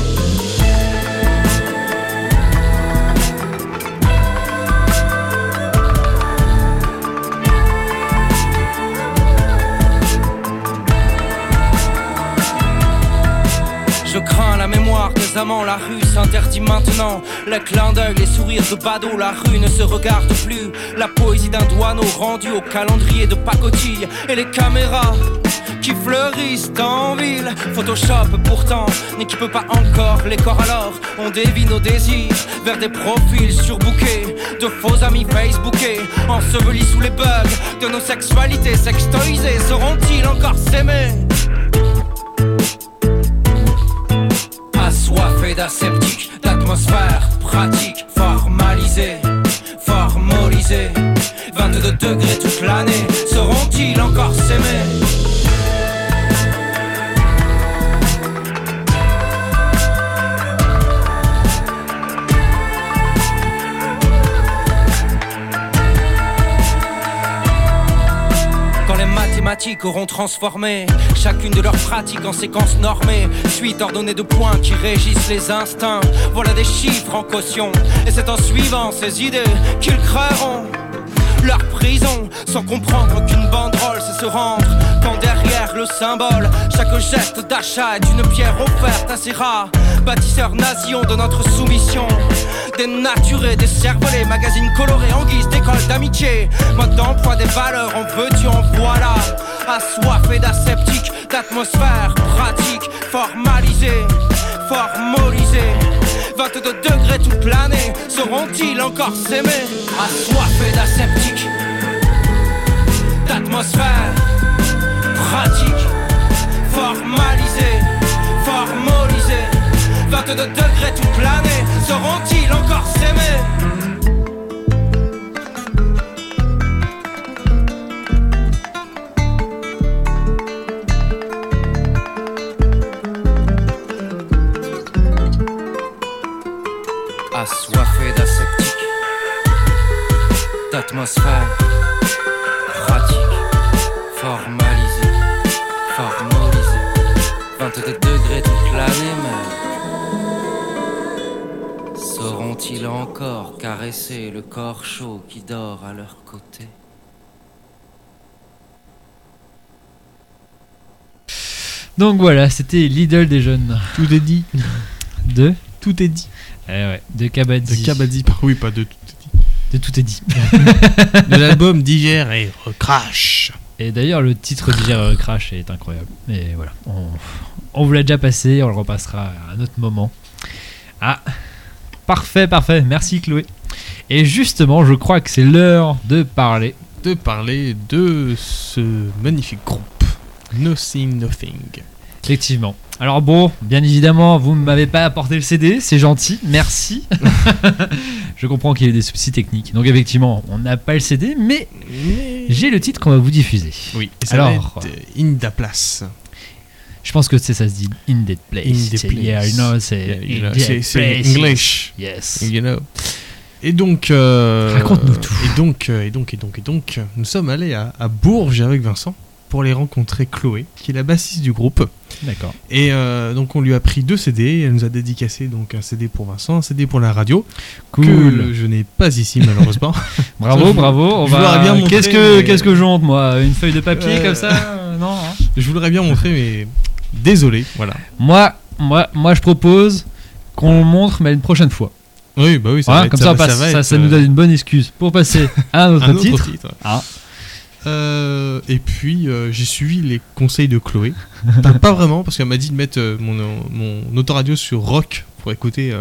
Je crains la mémoire des amants, la rue s'interdit maintenant. Les clins d'œil, les sourires de badaud, la rue ne se regarde plus. La poésie d'un douaneau rendu au calendrier de pacotille et les caméras qui fleurissent en ville. Photoshop pourtant n'équipe pas encore les corps alors. On dévie nos désirs vers des profils surbookés de faux amis Facebookés, ensevelis sous les bugs de nos sexualités sextoisées. Sauront-ils encore s'aimer? Assoiffé d'aseptique, d'atmosphère pratique, formalisé, formalisé. 22 degrés toute l'année, sauront-ils encore s'aimer auront transformé chacune de leurs pratiques en séquences normées, suite ordonnée de points qui régissent les instincts. Voilà des chiffres en caution, et c'est en suivant ces idées qu'ils créeront leur prison. Sans comprendre qu'une banderole c'est se rendre derrière le symbole. Chaque geste d'achat est une pierre offerte à ces rats. Bâtisseurs nations de notre soumission. Dénaturés, décervelés, magazines colorés en guise d'école d'amitié. Mode d'emploi des valeurs en veux-tu en voilà. Assoiffé d'aseptique d'atmosphère pratique formalisé formalisé. 22 degrés toute l'année, sauront-ils encore s'aimer Assoiffés d'aseptique, d'atmosphère pratique, formalisé, formalisé. 22 degrés toute l'année, sauront-ils encore s'aimer? Assoiffé d'aseptique, d'atmosphère encore caresser le corps chaud qui dort à leur côté Donc voilà, c'était l'idole des jeunes. Tout est dit. De Tout est dit. Eh ouais, de Kabaddi. De Kabaddi, oui, pas de tout est dit. De tout est dit. De l'album d'hier et Recrash. Et d'ailleurs, le titre d'hier Crash est incroyable. Et voilà, on, on vous l'a déjà passé, on le repassera à un autre moment. Ah, parfait, parfait. Merci Chloé. Et justement, je crois que c'est l'heure de parler. De parler de ce magnifique groupe. Nothing Nothing. Effectivement. Alors bon, bien évidemment, vous ne m'avez pas apporté le CD, c'est gentil, merci. je comprends qu'il y a des soucis techniques. Donc effectivement, on n'a pas le CD, mais j'ai le titre qu'on va vous diffuser. Oui, et ça Alors, va être In Da Place. Je pense que c'est ça se dit in that place. In the C'est- Yeah, place. you know, c'est Yeah, you know, place. English. Yes. You know. Et donc, euh, Raconte-nous tout. Et donc, euh, et donc, et donc, et donc, nous sommes allés à, à Bourges avec Vincent pour aller rencontrer Chloé, qui est la bassiste du groupe. D'accord. Et euh, donc, on lui a pris deux CD. Elle nous a dédicacé donc un CD pour Vincent, un CD pour la radio, que Cool. je n'ai pas ici malheureusement. Bravo, bravo. On je va. bien montrer, Qu'est-ce que mais- qu'est-ce que moi? Une feuille de papier Euh, comme ça? Non. hein? Je voudrais bien montrer, mais désolé. Voilà. moi, moi, moi, je propose qu'on le montre, mais une prochaine fois. Oui, bah oui, ça Hein, va être- comme ça, va- passe. Ça, être, ça nous euh, donne une bonne excuse pour passer à un autre un autre titre. titre. Ah. Euh, et puis euh, j'ai suivi les conseils de Chloé. Enfin, pas vraiment parce qu'elle m'a dit de mettre euh, mon, mon autoradio sur rock pour écouter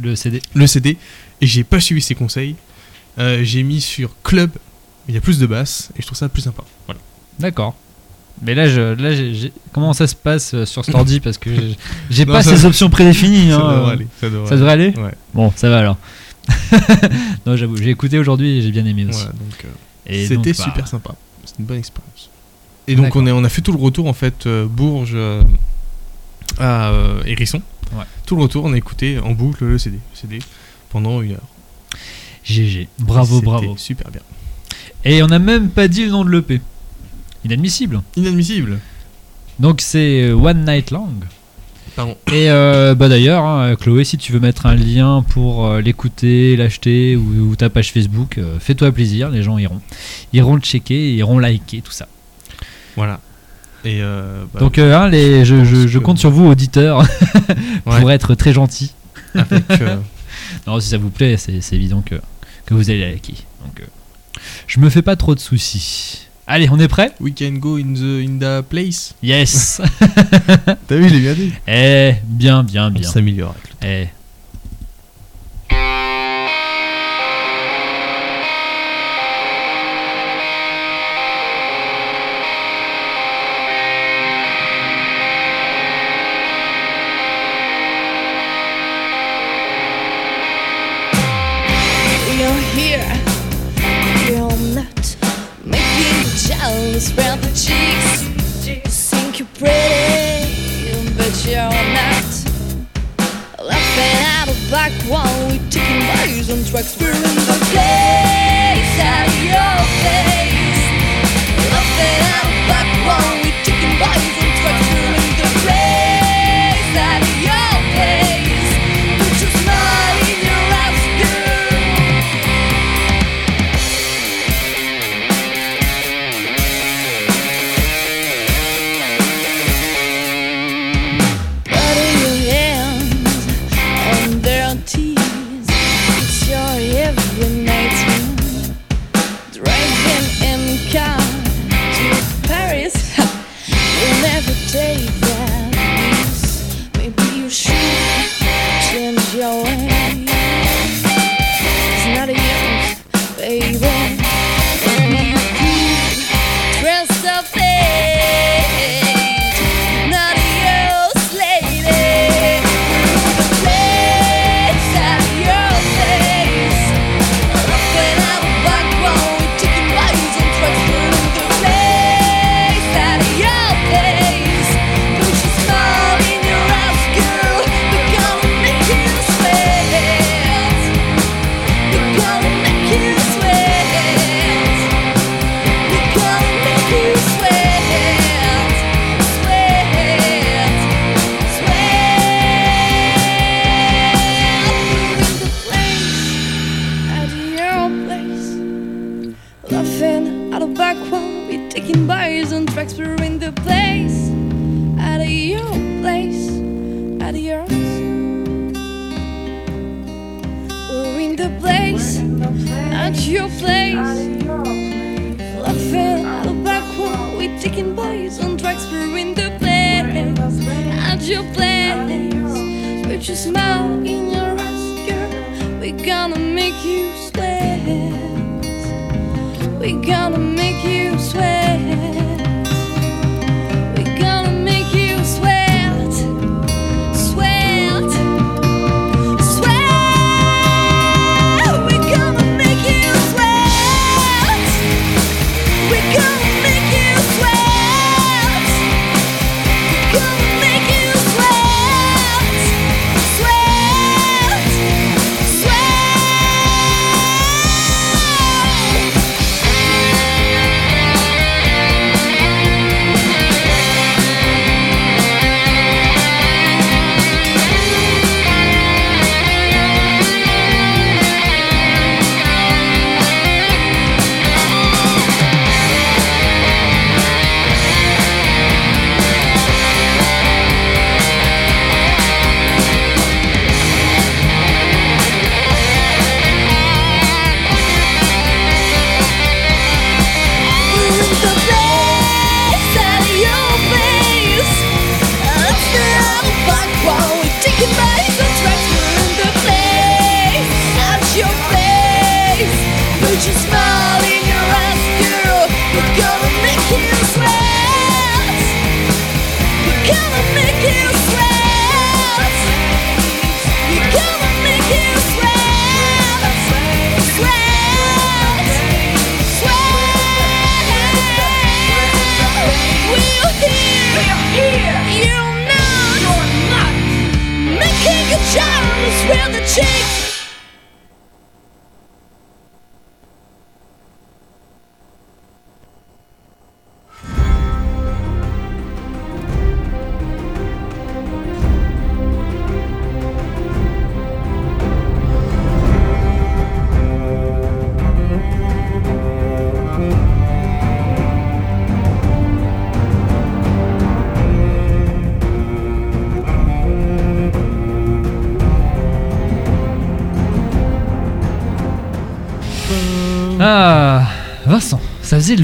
Le CD. le CD et j'ai pas suivi ses conseils. J'ai mis sur club, il y a plus de basse et je trouve ça plus sympa. Voilà. D'accord. Mais là, je, là, comment ça se passe euh, sur cet ordi Parce que j'ai- pas ces options prédéfinies. ça hein. devrait aller. Ça devrait Ça devrait aller Ouais. Bon, ça va alors. non, j'avoue, j'ai écouté aujourd'hui et j'ai bien aimé aussi. Voilà, euh, C'était bah, super sympa. C'était une bonne expérience. Et donc on, est, on a fait tout le retour en fait, euh, Bourges euh, à euh, Hérisson. Ouais. Tout le retour, on a écouté en boucle le CD, CD pendant une heure. GG. Bravo, bravo. Super bien. Et on n'a même pas dit le nom de l'EP. Inadmissible. Inadmissible. Donc c'est euh, One Night Long. Pardon. Et euh, bah d'ailleurs, hein, Chloé, si tu veux mettre un lien pour euh, l'écouter, l'acheter ou, ou ta page Facebook, euh, fais-toi plaisir, les gens iront. Iront le checker, iront liker, tout ça. Voilà. Et bah, Donc hein, les, je, que- compte sur vous, auditeurs, ouais, pour être très gentils. avec, Non, si ça vous plaît, c'est évident que, que vous allez liker. Donc je me fais pas trop de soucis. Allez, on est prêt? We can go in the, in the place. Yes T'as vu, j'ai bien dit. Eh, bien, bien, On bien. s'améliore avec le Eh. You're here, jealous round the cheeks. You think you're pretty, but you're not. Laughing out of back while we taking bodies on tracks, feeling the place out of your face. Laughing out of back while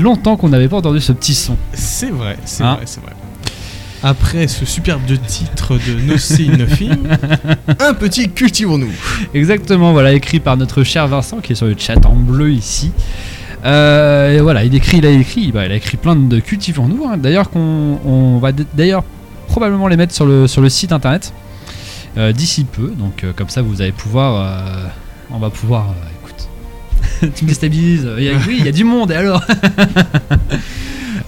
longtemps qu'on n'avait pas entendu ce petit son. C'est vrai, c'est Hein vrai, c'est vrai. Après ce superbe titre de No See Nothing, un petit cultivons-nous. Exactement, voilà, écrit par notre cher Vincent qui est sur le chat en bleu ici. Euh, et voilà, il écrit, il a écrit, bah, il a écrit plein de cultivons-nous. hein. D'ailleurs, qu'on on va d'ailleurs probablement les mettre sur le, sur le site internet euh, d'ici peu. Donc, euh, comme ça, vous allez pouvoir. on va pouvoir. tu me déstabilises. Il y a- oui, il y a du monde, et alors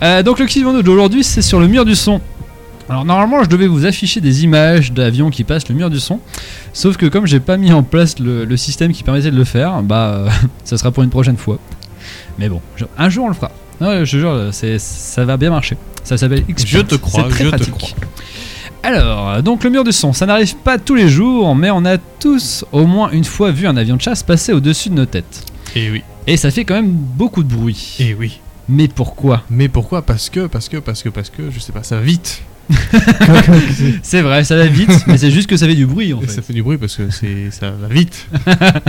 Euh, Donc, le cultivons-nous d'aujourd'hui, c'est sur le mur du son. Alors, normalement, je devais vous afficher des images d'avions qui passent le mur du son. Sauf que comme j'ai pas mis en place le, le système qui permettait de le faire, bah euh, ça sera pour une prochaine fois. Mais bon, un jour on le fera. Non, je te jure, ça va bien marcher. Ça s'appelle. Je te crois, très je te crois. Alors, donc le mur du son, ça n'arrive pas tous les jours, mais on a tous au moins une fois vu un avion de chasse passer au-dessus de nos têtes. Et oui, Et ça fait quand même beaucoup de bruit. et oui. Mais pourquoi? Mais pourquoi? Parce que, parce que, parce que, parce que, je sais pas, ça va vite. C'est vrai, ça va vite, mais c'est juste que ça fait du bruit en fait. Ça fait du bruit parce que c'est, ça va vite.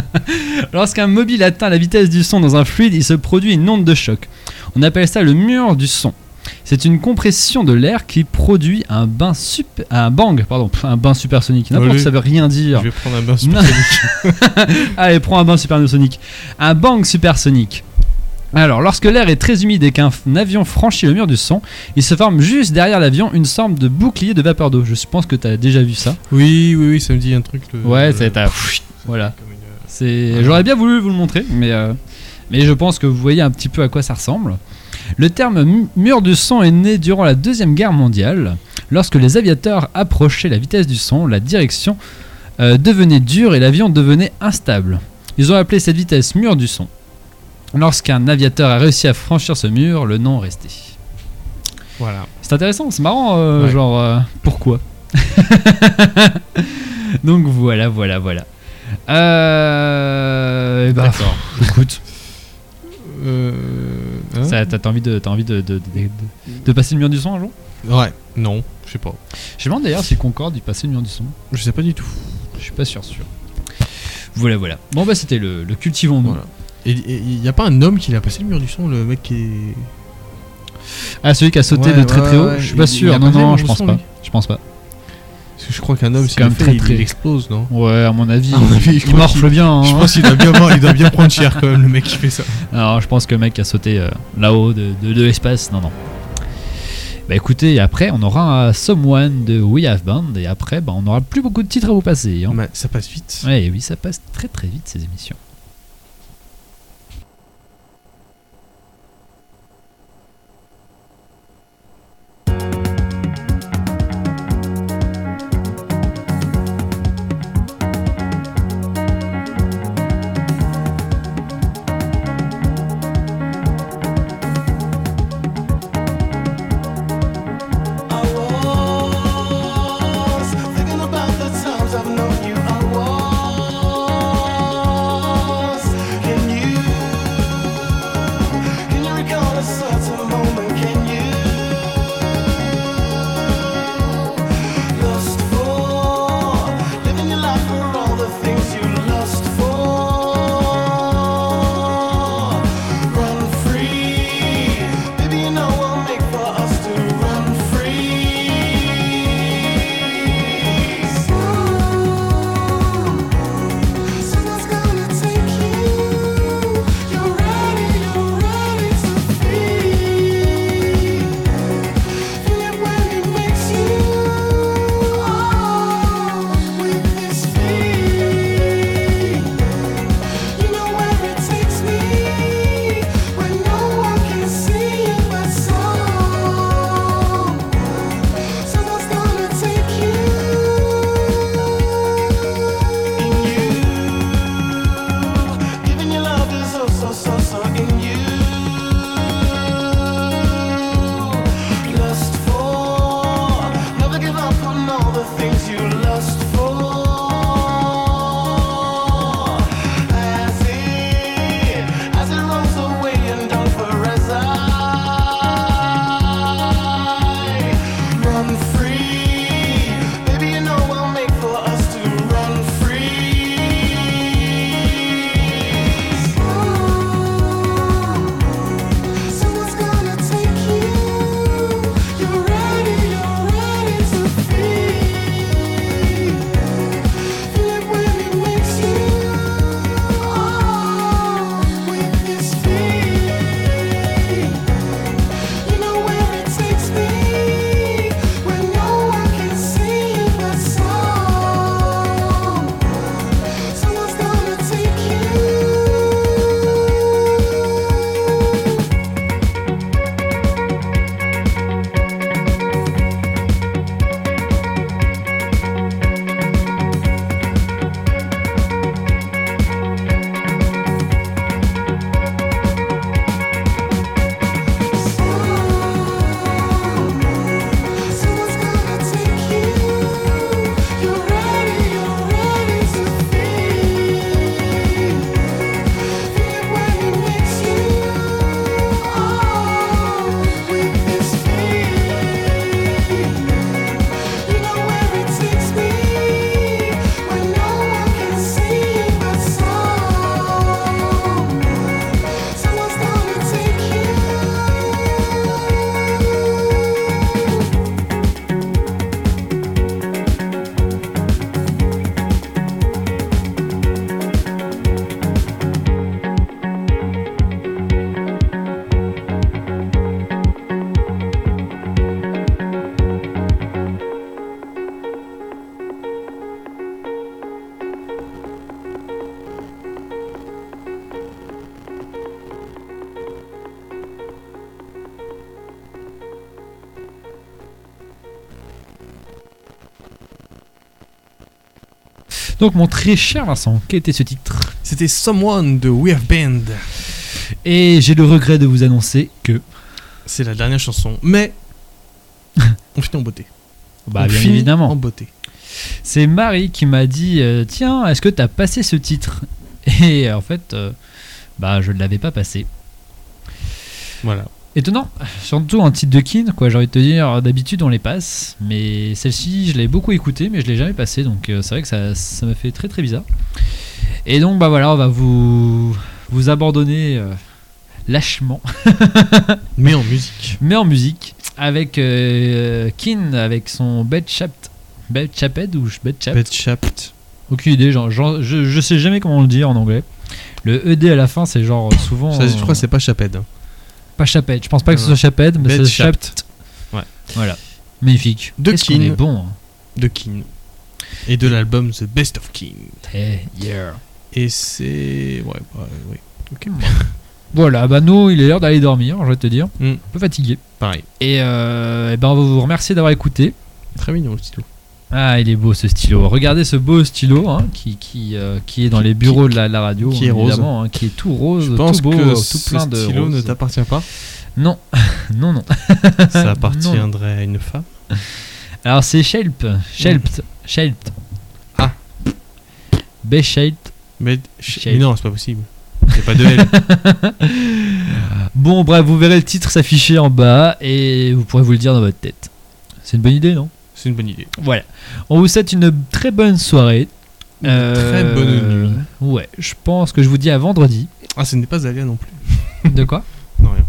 Lorsqu'un mobile atteint la vitesse du son dans un fluide, il se produit une onde de choc. On appelle ça le mur du son. C'est une compression de l'air qui produit un bain super, un bang, pardon, un bain supersonique. N'importe, ça veut rien dire. Je vais prendre un bain supersonique. Allez, prends un bain supersonique. Un bang supersonique. Alors, lorsque l'air est très humide et qu'un avion franchit le mur du son, il se forme juste derrière l'avion une sorte de bouclier de vapeur d'eau. Je pense que tu as déjà vu ça. Oui, oui, oui, ça me dit un truc. le- Ouais, c'est Voilà. une- C'est, j'aurais bien voulu vous le montrer, mais, euh, mais je pense que vous voyez un petit peu à quoi ça ressemble. Le terme mu- mur du son est né durant la Deuxième Guerre mondiale. Lorsque les aviateurs approchaient la vitesse du son, la direction euh, devenait dure et l'avion devenait instable. Ils ont appelé cette vitesse mur du son. Lorsqu'un aviateur a réussi à franchir ce mur, le nom est resté. Voilà. C'est intéressant, c'est marrant, euh, Ouais. genre euh, pourquoi? Donc voilà, voilà, voilà. Euh, bah, D'accord. écoute, Euh, hein ça, t'as t'as envie, de, t'as envie de, de, de- de- de passer le mur du son un jour? Ouais, non, je sais pas. Je me demande d'ailleurs si Concorde y passait le mur du son. Je sais pas du tout. Je suis pas sûr, sûr. Voilà, voilà. Bon, bah c'était le, le cultivons-nous. Voilà. Et il y a pas un homme qui l'a passé le mur du son, le mec qui est. Ah, celui qui a sauté Ouais, de très ouais, très haut? ouais, Je suis il- pas il sûr. Non, non, je pense son, pas. lui. Je pense pas. Je crois qu'un homme, C'est s'il quand le même fait, très, il, très- il explose, non Ouais, à mon avis, À mon avis, je il morfle bien. Je hein. pense qu'il doit bien, il doit bien prendre cher quand même, le mec qui fait ça. Alors, je pense que le mec a sauté euh, là-haut de, de, de l'espace. Non, non. Bah écoutez, après, on aura un Someone de We Have Band. Et après, bah, on n'aura plus beaucoup de titres à vous passer. Hein. Ça passe vite. Ouais, oui, ça passe très très vite ces émissions. Donc, mon très cher Vincent, quel était ce titre C'était Someone de We Have Band. Et j'ai le regret de vous annoncer que. C'est la dernière chanson. Mais on finit en beauté. Bah, On bien finit évidemment. En beauté. C'est Marie qui m'a dit euh, Tiens, est-ce que t'as passé ce titre? Et en fait, euh, bah, je ne l'avais pas passé. Voilà. Étonnant, surtout en titre de Kin, quoi, j'ai envie de te dire, d'habitude on les passe, mais celle-ci je l'ai beaucoup écoutée, mais je l'ai jamais passée, donc euh, c'est vrai que ça, ça me fait très très bizarre. Et donc bah voilà, on va vous, vous abandonner euh, lâchement, Mais en musique. mais en musique, avec euh, Kin, avec son Bed Chapped, Bed Chapped ou Bed Chapped, Bed Chapped. aucune idée, genre, genre, je, je sais jamais comment on le dit en anglais. Le ED à la fin, c'est genre souvent. Ça, je crois que c'est pas Chaped. Pas Chaped, je pense pas que ce soit Chaped, mais c'est. Chapped. Ouais. Voilà. Magnifique. De Keane. est bon. hein. de King. Et de l'album The Best of King. Eh, yeah. Et c'est. Ouais, bah, ouais. Ok. Voilà, bah nous, il est l'heure d'aller dormir, je vais te dire. Mm. Un peu fatigué. Pareil. Et, euh, eh ben, on va vous remercier d'avoir écouté. Très mignon le stylo. Ah, il est beau ce stylo. Regardez ce beau stylo hein, qui, qui, euh, qui est dans les bureaux de la, la radio. qui est évidemment, hein, qui est tout rose, Je pense tout beau, que tout ce plein de stylo ne t'appartient pas. Non, non, non. Ça appartiendrait à une femme. Alors c'est Shelp. Shelp. Shelp. Ah. B-Shelp. Mais, Shade. mais non, c'est pas possible. C'est pas de L. Bon, bref, vous verrez le titre s'afficher en bas et vous pourrez vous le dire dans votre tête. C'est une bonne idée, non? C'est une bonne idée. Voilà. On vous souhaite une très bonne soirée. Une très bonne nuit. Ouais, je pense que je vous dis à vendredi. Ah, ce n'est pas Alia non plus. De quoi Non, rien.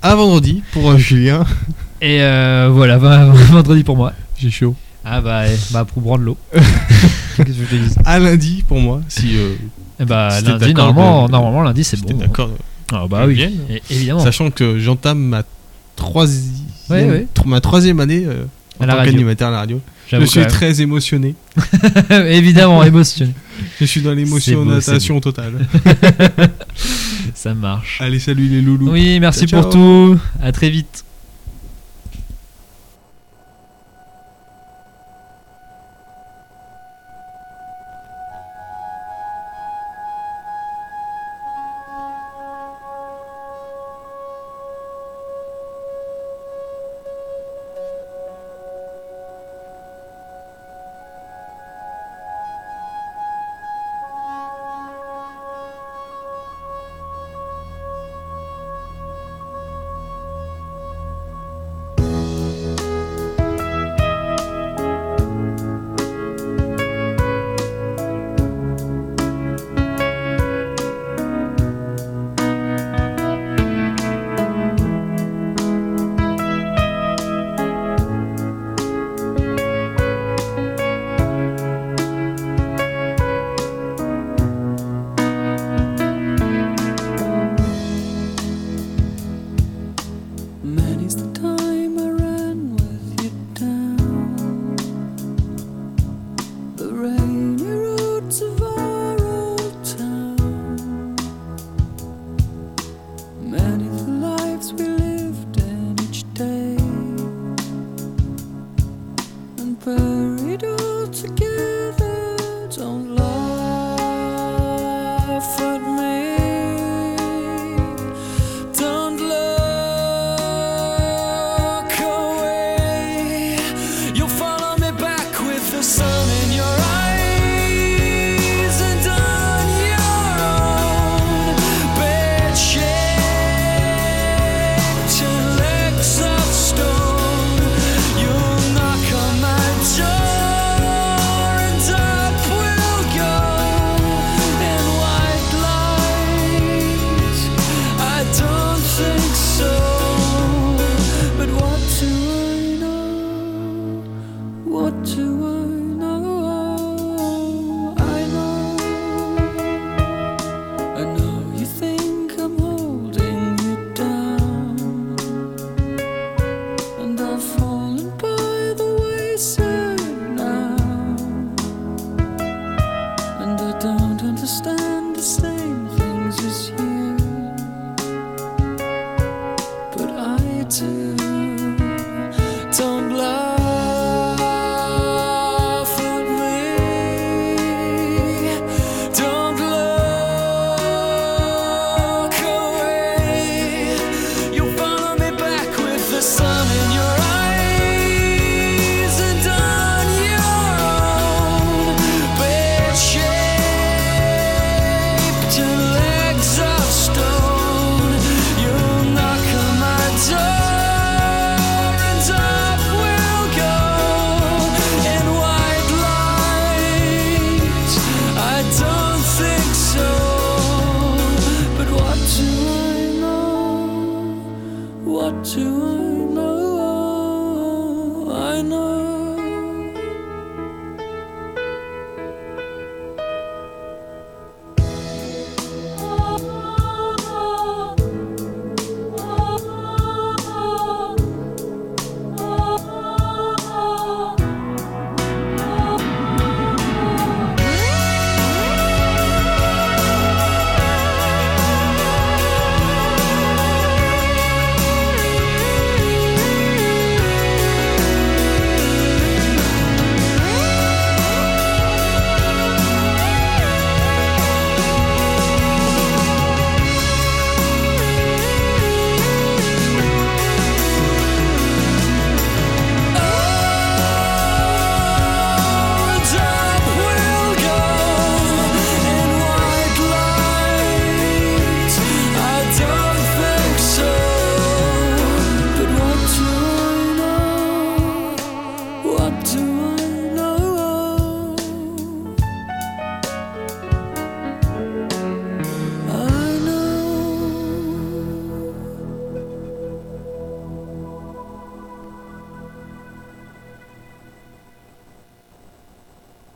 À vendredi pour euh, Julien. Et euh, voilà, vendredi pour moi. J'ai chaud. Ah bah, eh, bah pour prendre l'eau. Qu'est-ce que je te dis À lundi pour moi. Si, euh, Eh bah Si lundi, normalement, de- normalement lundi c'est si bon. t'es d'accord. Ah bah oui. Et- évidemment. Sachant que j'entame ma troisième, Ouais, ouais. tro- ma troisième année euh, en À la tant radio. qu'animateur à la radio. Je suis très émotionné. évidemment émotionné. Je suis dans C'est l'émotionation totale. Ça marche. Allez, salut les loulous. Oui, merci Ciao, pour ciao. tout. À très vite.